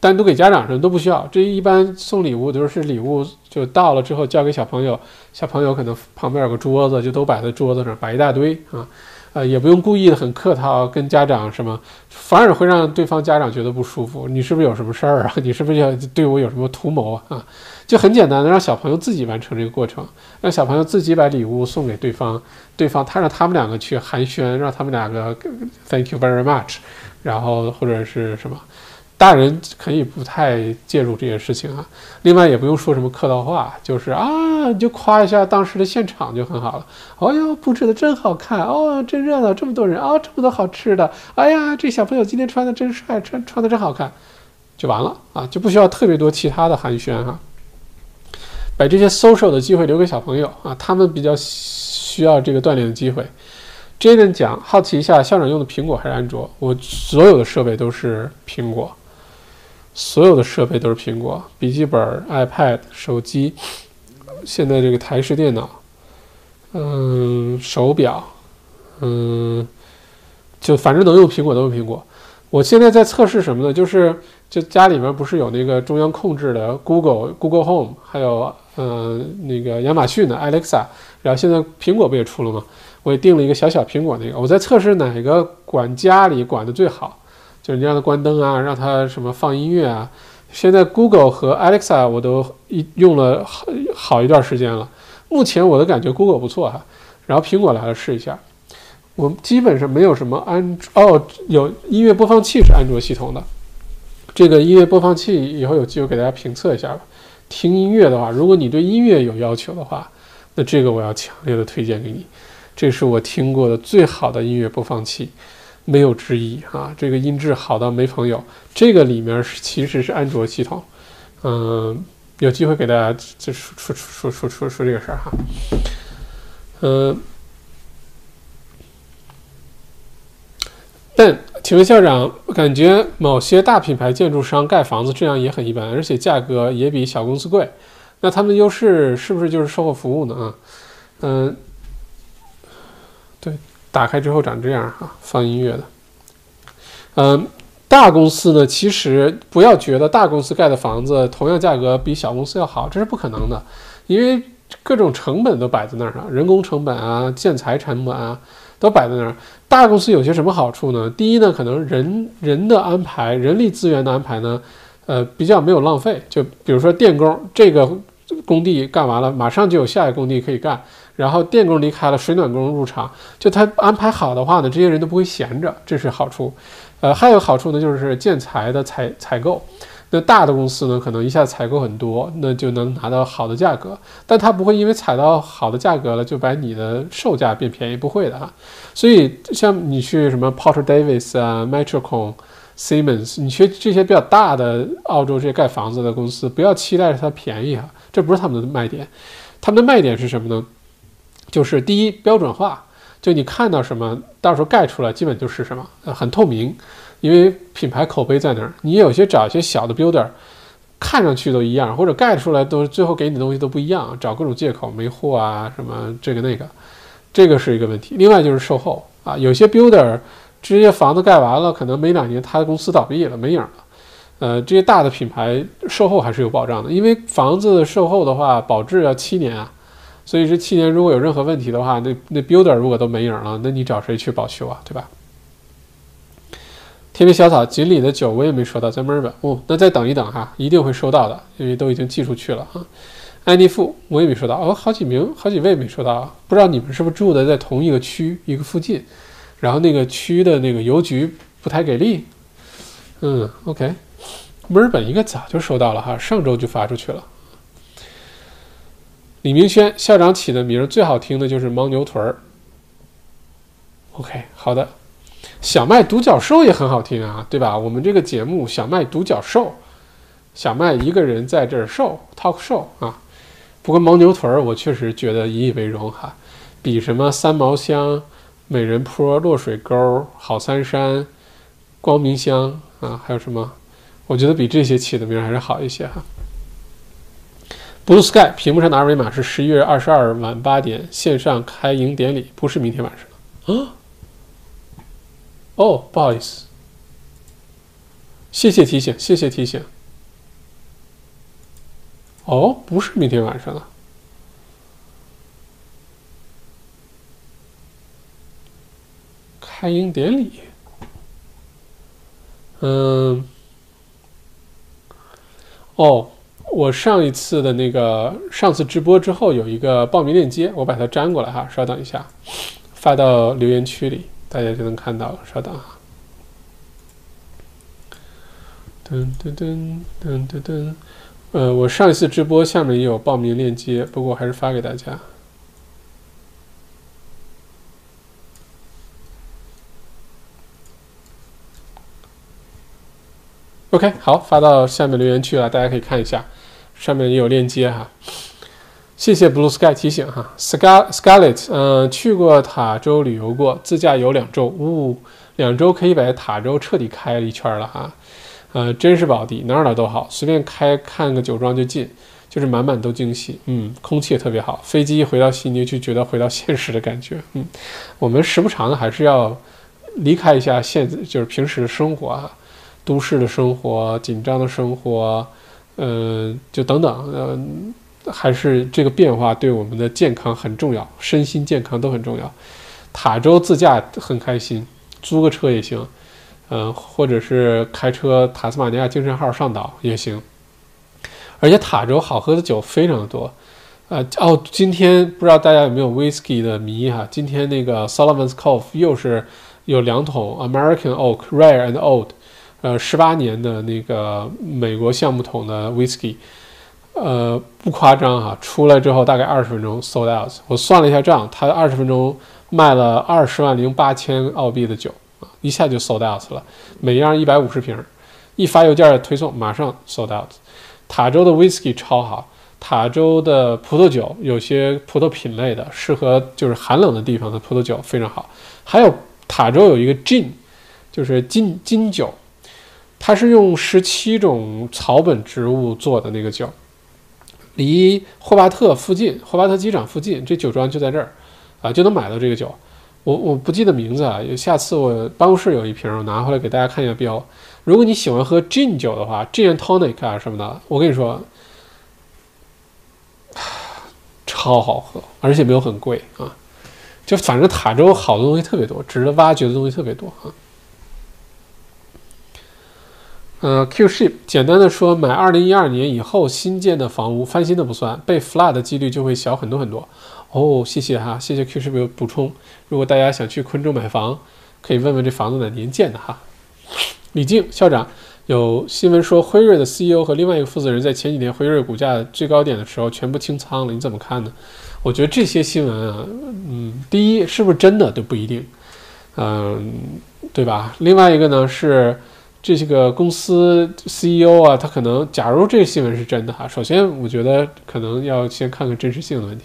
单独给家长什么都不需要，这一般送礼物都是礼物就到了之后交给小朋友，小朋友可能旁边有个桌子，就都摆在桌子上，摆一大堆啊。呃，也不用故意的很客套，跟家长什么，反而会让对方家长觉得不舒服。你是不是有什么事儿啊？你是不是要对我有什么图谋啊？啊，就很简单的让小朋友自己完成这个过程，让小朋友自己把礼物送给对方，对方他让他们两个去寒暄，让他们两个 Thank you very much，然后或者是什么。大人可以不太介入这些事情啊，另外也不用说什么客套话，就是啊，你就夸一下当时的现场就很好了。哦哟，布置的真好看哦，真热闹，这么多人啊，这么多好吃的。哎呀，这小朋友今天穿的真帅，穿穿的真好看，就完了啊，就不需要特别多其他的寒暄哈。把这些 social 的机会留给小朋友啊，他们比较需要这个锻炼的机会。Jaden 讲，好奇一下，校长用的苹果还是安卓？我所有的设备都是苹果。所有的设备都是苹果，笔记本、iPad、手机，现在这个台式电脑，嗯，手表，嗯，就反正能用苹果都用苹果。我现在在测试什么呢？就是就家里面不是有那个中央控制的 Google、Google Home，还有嗯那个亚马逊的 Alexa，然后现在苹果不也出了吗？我也订了一个小小苹果那个，我在测试哪个管家里管的最好。就你让它关灯啊，让它什么放音乐啊。现在 Google 和 Alexa 我都一用了好好一段时间了。目前我的感觉 Google 不错哈，然后苹果来了试一下。我基本上没有什么安哦，有音乐播放器是安卓系统的。这个音乐播放器以后有机会给大家评测一下吧。听音乐的话，如果你对音乐有要求的话，那这个我要强烈的推荐给你。这是我听过的最好的音乐播放器。没有之一啊！这个音质好到没朋友。这个里面是其实是安卓系统，嗯，有机会给大家就说说说说说说这个事儿哈。嗯，但请问校长，感觉某些大品牌建筑商盖房子质量也很一般，而且价格也比小公司贵，那他们优势是不是就是售后服务呢？啊，嗯，打开之后长这样哈，放音乐的。嗯，大公司呢，其实不要觉得大公司盖的房子同样价格比小公司要好，这是不可能的，因为各种成本都摆在那儿了人工成本啊、建材成本啊都摆在那儿。大公司有些什么好处呢？第一呢，可能人人的安排、人力资源的安排呢，呃，比较没有浪费。就比如说电工，这个工地干完了，马上就有下一个工地可以干。然后电工离开了，水暖工入场，就他安排好的话呢，这些人都不会闲着，这是好处。呃，还有好处呢，就是建材的采采购。那大的公司呢，可能一下采购很多，那就能拿到好的价格。但他不会因为采到好的价格了，就把你的售价变便宜，不会的啊。所以像你去什么 Porter Davis 啊、Metrocon、Siemens，你去这些比较大的澳洲这些盖房子的公司，不要期待它便宜啊，这不是他们的卖点。他们的卖点是什么呢？就是第一标准化，就你看到什么，到时候盖出来基本就是什么，呃，很透明，因为品牌口碑在那儿。你有些找一些小的 builder，看上去都一样，或者盖出来都最后给你的东西都不一样，找各种借口没货啊，什么这个那个，这个是一个问题。另外就是售后啊，有些 builder 这些房子盖完了，可能没两年他的公司倒闭了，没影了。呃，这些大的品牌售后还是有保障的，因为房子售后的话，保质要七年啊。所以这七年如果有任何问题的话，那那 builder 如果都没影了，那你找谁去保修啊？对吧？天边小草锦鲤的酒我也没收到，在墨尔本哦，那再等一等哈，一定会收到的，因为都已经寄出去了哈。安妮富我也没收到哦，好几名好几位没收到，不知道你们是不是住的在同一个区一个附近，然后那个区的那个邮局不太给力。嗯，OK，墨尔本应该早就收到了哈，上周就发出去了。李明轩校长起的名最好听的就是牦牛屯儿。OK，好的，小麦独角兽也很好听啊，对吧？我们这个节目小麦独角兽，小麦一个人在这儿 show talk show 啊。不过牦牛屯儿我确实觉得引以为荣哈，比什么三毛乡、美人坡、落水沟、好三山、光明乡啊，还有什么？我觉得比这些起的名还是好一些哈。Blue Sky 屏幕上的二维码是十一月二十二晚八点线上开营典礼，不是明天晚上啊。哦，不好意思，谢谢提醒，谢谢提醒。哦，不是明天晚上啊，开营典礼。嗯，哦。我上一次的那个上次直播之后有一个报名链接，我把它粘过来哈，稍等一下，发到留言区里，大家就能看到了。稍等哈。噔噔噔噔噔噔，呃，我上一次直播下面也有报名链接，不过还是发给大家。OK，好，发到下面留言区了，大家可以看一下。上面也有链接哈，谢谢 Blue Sky 提醒哈，Scar Scarlet，嗯，去过塔州旅游过，自驾游两周，呜，两周可以把塔州彻底开了一圈了哈，呃，真是宝地，哪儿哪儿都好，随便开看个酒庄就进，就是满满都惊喜，嗯，空气也特别好，飞机一回到悉尼就觉得回到现实的感觉，嗯，我们时不常的还是要离开一下现，就是平时的生活啊，都市的生活，紧张的生活。呃，就等等，呃，还是这个变化对我们的健康很重要，身心健康都很重要。塔州自驾很开心，租个车也行，嗯，或者是开车塔斯马尼亚精神号上岛也行。而且塔州好喝的酒非常的多，呃，哦，今天不知道大家有没有 whisky 的迷哈？今天那个 Sullivan's Cove 又是有两桶 American Oak Rare and Old。呃，十八年的那个美国橡木桶的 whisky，呃，不夸张哈，出来之后大概二十分钟 sold out。我算了一下账，它二十分钟卖了二十万零八千澳币的酒啊，一下就 sold out 了。每样一百五十瓶，一发邮件推送，马上 sold out。塔州的 whisky 超好，塔州的葡萄酒有些葡萄品类的，适合就是寒冷的地方的葡萄酒非常好。还有塔州有一个 gin，就是金金酒。它是用十七种草本植物做的那个酒，离霍巴特附近，霍巴特机场附近，这酒庄就在这儿，啊，就能买到这个酒。我我不记得名字啊，下次我办公室有一瓶，我拿回来给大家看一下标。如果你喜欢喝 gin 酒的话，gin tonic 啊什么的，我跟你说，超好喝，而且没有很贵啊。就反正塔州好的东西特别多，值得挖掘的东西特别多啊。呃，Q ship 简单的说，买二零一二年以后新建的房屋，翻新的不算，被 flood 的几率就会小很多很多。哦，谢谢哈，谢谢 Q ship 有补充。如果大家想去昆州买房，可以问问这房子哪年建的哈。李静校长有新闻说，辉瑞的 CEO 和另外一个负责人在前几天辉瑞股价最高点的时候全部清仓了，你怎么看呢？我觉得这些新闻啊，嗯，第一是不是真的都不一定，嗯，对吧？另外一个呢是。这些个公司 CEO 啊，他可能，假如这个新闻是真的哈，首先我觉得可能要先看看真实性的问题。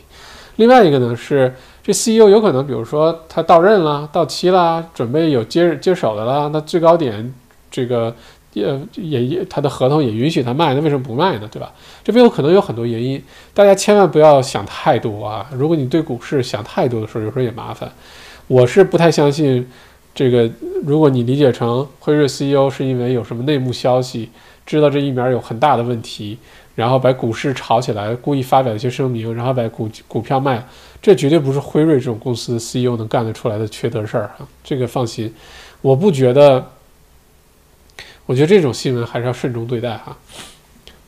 另外一个呢是，这 CEO 有可能，比如说他到任了、到期了，准备有接接手的了，那最高点这个呃也也他的合同也允许他卖，那为什么不卖呢？对吧？这边有可能有很多原因，大家千万不要想太多啊。如果你对股市想太多的时候，有时候也麻烦。我是不太相信。这个，如果你理解成辉瑞 CEO 是因为有什么内幕消息，知道这疫苗有很大的问题，然后把股市炒起来，故意发表一些声明，然后把股股票卖了，这绝对不是辉瑞这种公司的 CEO 能干得出来的缺德事儿啊！这个放心，我不觉得，我觉得这种新闻还是要慎重对待哈，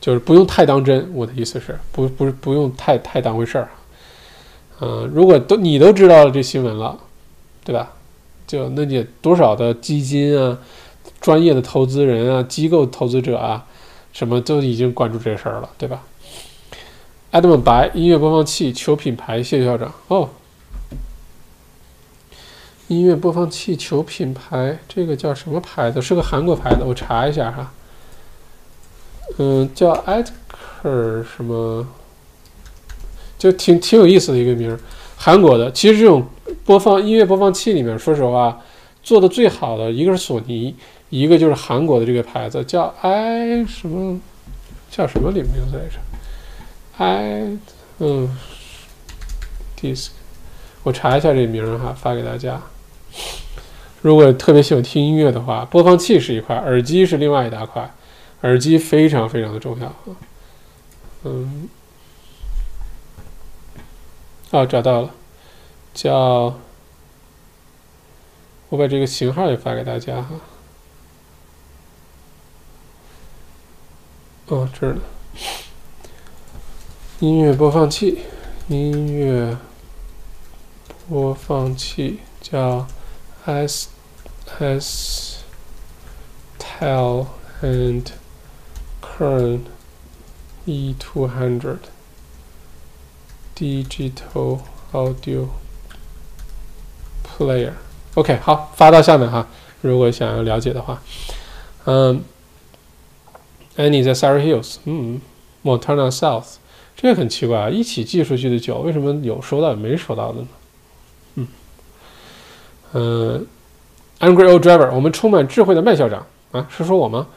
就是不用太当真。我的意思是，不不不用太太当回事儿。嗯，如果都你都知道了这新闻了，对吧？就那你多少的基金啊、专业的投资人啊、机构投资者啊。什么都已经关注这事儿了，对吧？Adam 白音乐播放器求品牌，谢校长哦。音乐播放器求品牌，这个叫什么牌子？是个韩国牌子，我查一下哈。嗯，叫 Adker 什么？就挺挺有意思的一个名儿，韩国的。其实这种播放音乐播放器里面，说实话，做的最好的一个是索尼。一个就是韩国的这个牌子叫 i 什么，叫什么名字来着？i 嗯，disc，我查一下这名哈，发给大家。如果特别喜欢听音乐的话，播放器是一块，耳机是另外一大块，耳机非常非常的重要啊。嗯，哦，找到了，叫，我把这个型号也发给大家哈。哦，这儿呢。音乐播放器，音乐播放器叫 S S Tell and Kern E two hundred Digital Audio Player。OK，好，发到下面哈。如果想要了解的话，嗯。Annie 在 Surrey Hills，嗯，Montana South，这个很奇怪啊，一起寄出去的酒为什么有收到没收到的呢？嗯，嗯，Angry Old Driver，我们充满智慧的麦校长啊，是说我吗？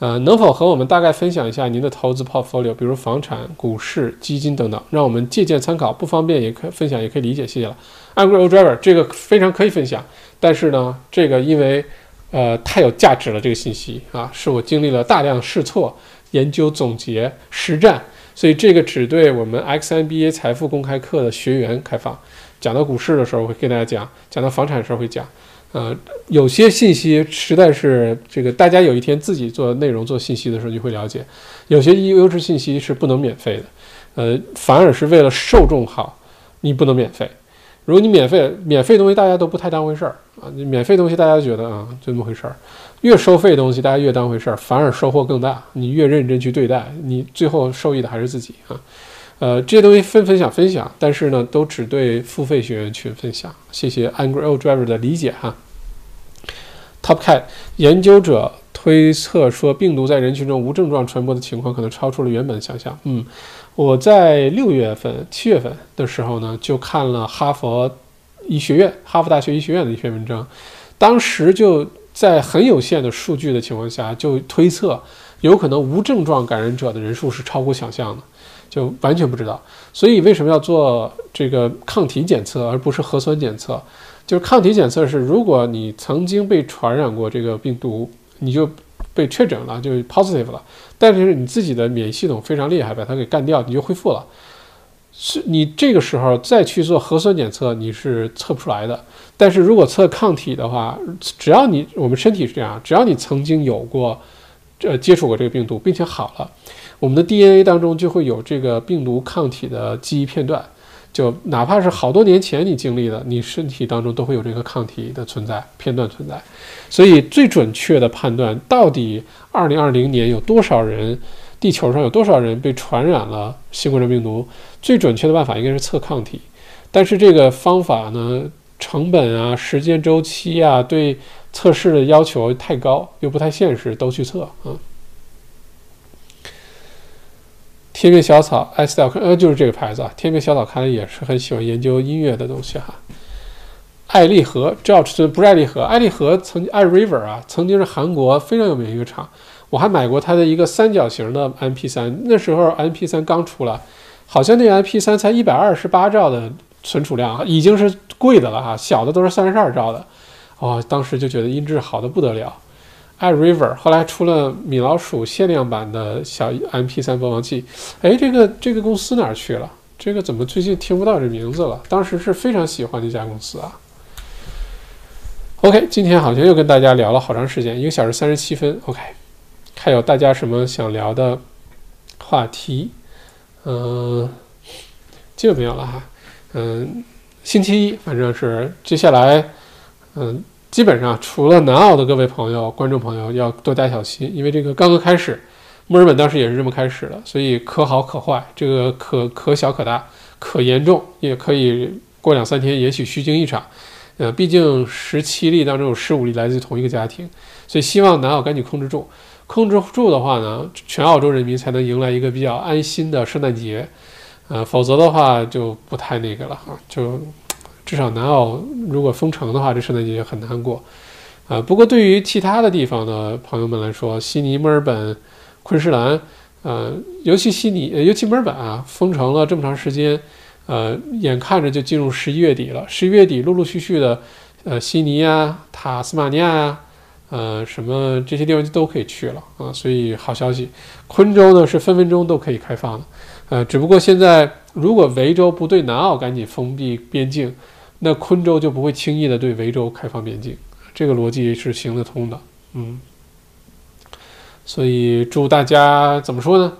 呃，能否和我们大概分享一下您的投资 portfolio，比如房产、股市、基金等等，让我们借鉴参考？不方便也可分享，也可以理解，谢谢了。Angry Old Driver，这个非常可以分享，但是呢，这个因为。呃，太有价值了，这个信息啊，是我经历了大量试错、研究、总结、实战，所以这个只对我们 XMBA 财富公开课的学员开放。讲到股市的时候会跟大家讲，讲到房产的时候会讲。呃，有些信息实在是这个，大家有一天自己做内容、做信息的时候就会了解。有些优质信息是不能免费的，呃，反而是为了受众好，你不能免费。如果你免费，免费东西大家都不太当回事儿啊！你免费东西大家觉得啊，就那么回事儿。越收费东西大家越当回事儿，反而收获更大。你越认真去对待，你最后受益的还是自己啊。呃，这些东西分分享分享，但是呢，都只对付费学员群分享。谢谢 Angry Old Driver 的理解哈。Top Cat 研究者推测说，病毒在人群中无症状传播的情况可能超出了原本的想象。嗯。我在六月份、七月份的时候呢，就看了哈佛医学院、哈佛大学医学院的一篇文章，当时就在很有限的数据的情况下，就推测有可能无症状感染者的人数是超乎想象的，就完全不知道。所以为什么要做这个抗体检测，而不是核酸检测？就是抗体检测是，如果你曾经被传染过这个病毒，你就。被确诊了就 positive 了，但是你自己的免疫系统非常厉害，把它给干掉，你就恢复了。是你这个时候再去做核酸检测，你是测不出来的。但是如果测抗体的话，只要你我们身体是这样，只要你曾经有过呃接触过这个病毒，并且好了，我们的 DNA 当中就会有这个病毒抗体的记忆片段。就哪怕是好多年前你经历的，你身体当中都会有这个抗体的存在片段存在，所以最准确的判断到底二零二零年有多少人，地球上有多少人被传染了新冠状病毒，最准确的办法应该是测抗体，但是这个方法呢，成本啊、时间周期啊，对测试的要求太高，又不太现实，都去测啊。天边小草，I style，呃，就是这个牌子啊。天边小草看来也是很喜欢研究音乐的东西哈。爱丽河，George 不是爱丽河，爱丽河曾经爱 River 啊，曾经是韩国非常有名一个厂。我还买过它的一个三角形的 MP3，那时候 MP3 刚出来，好像那个 MP3 才一百二十八兆的存储量，已经是贵的了哈。小的都是三十二兆的，哦，当时就觉得音质好的不得了。iRiver，后来出了米老鼠限量版的小 MP3 播放器。哎，这个这个公司哪儿去了？这个怎么最近听不到这名字了？当时是非常喜欢这家公司啊。OK，今天好像又跟大家聊了好长时间，一个小时三十七分。OK，还有大家什么想聊的话题？嗯，基本没有了哈。嗯，星期一反正是接下来，嗯，基本上除了南澳的各位朋友、观众朋友要多加小心，因为这个刚刚开始。墨尔本当时也是这么开始的，所以可好可坏，这个可可小可大，可严重，也可以过两三天，也许虚惊一场。呃，毕竟十七例当中有十五例来自同一个家庭，所以希望南澳赶紧控制住。控制住的话呢，全澳洲人民才能迎来一个比较安心的圣诞节。呃，否则的话就不太那个了哈，就至少南澳如果封城的话，这圣诞节很难过。啊，不过对于其他的地方的朋友们来说，悉尼、墨尔本。昆士兰，呃，尤其悉尼，尤其墨尔本啊，封城了这么长时间，呃，眼看着就进入十一月底了。十一月底，陆陆续续的，呃，悉尼啊、塔斯马尼亚呀，呃，什么这些地方就都可以去了啊。所以好消息，昆州呢是分分钟都可以开放的，呃，只不过现在如果维州不对南澳赶紧封闭边境，那昆州就不会轻易的对维州开放边境，这个逻辑是行得通的，嗯。所以祝大家怎么说呢？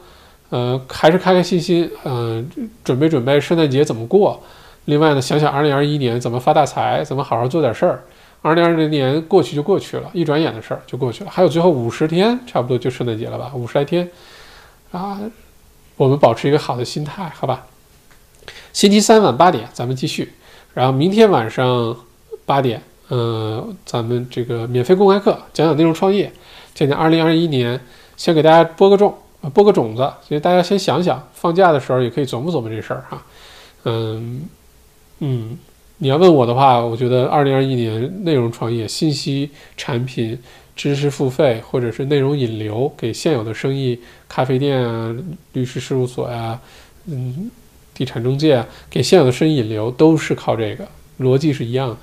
呃，还是开开心心，嗯，准备准备圣诞节怎么过。另外呢，想想2021年怎么发大财，怎么好好做点事儿。2020年过去就过去了，一转眼的事儿就过去了。还有最后五十天，差不多就圣诞节了吧？五十来天啊，我们保持一个好的心态，好吧？星期三晚八点咱们继续，然后明天晚上八点，嗯，咱们这个免费公开课讲讲内容创业。讲讲二零二一年，先给大家播个种，播个种子，所以大家先想想，放假的时候也可以琢磨琢磨这事儿哈。嗯嗯，你要问我的话，我觉得二零二一年内容创业、信息产品、知识付费，或者是内容引流，给现有的生意，咖啡店啊、律师事务所呀、嗯、地产中介啊，给现有的生意引流，都是靠这个逻辑是一样的。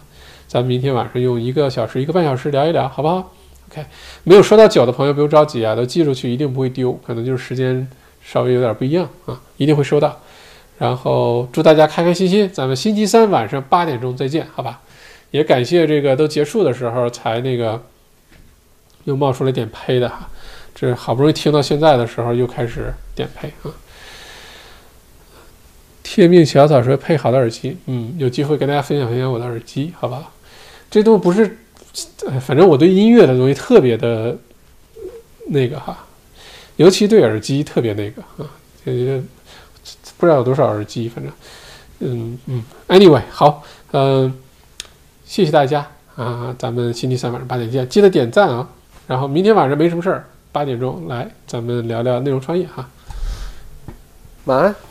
咱们明天晚上用一个小时、一个半小时聊一聊，好不好？OK，没有收到酒的朋友不用着急啊，都寄出去，一定不会丢，可能就是时间稍微有点不一样啊，一定会收到。然后祝大家开开心心，咱们星期三晚上八点钟再见，好吧？也感谢这个都结束的时候才那个又冒出来点呸的哈，这好不容易听到现在的时候又开始点呸啊。天命小草说配好的耳机，嗯，有机会跟大家分享分享我的耳机，好吧？这都不是。反正我对音乐的东西特别的那个哈，尤其对耳机特别那个啊，就觉得不知道有多少耳机，反正嗯嗯，anyway 好，嗯，谢谢大家啊，咱们星期三晚上八点见，记得点赞啊，然后明天晚上没什么事儿，八点钟来咱们聊聊内容创业哈，晚安。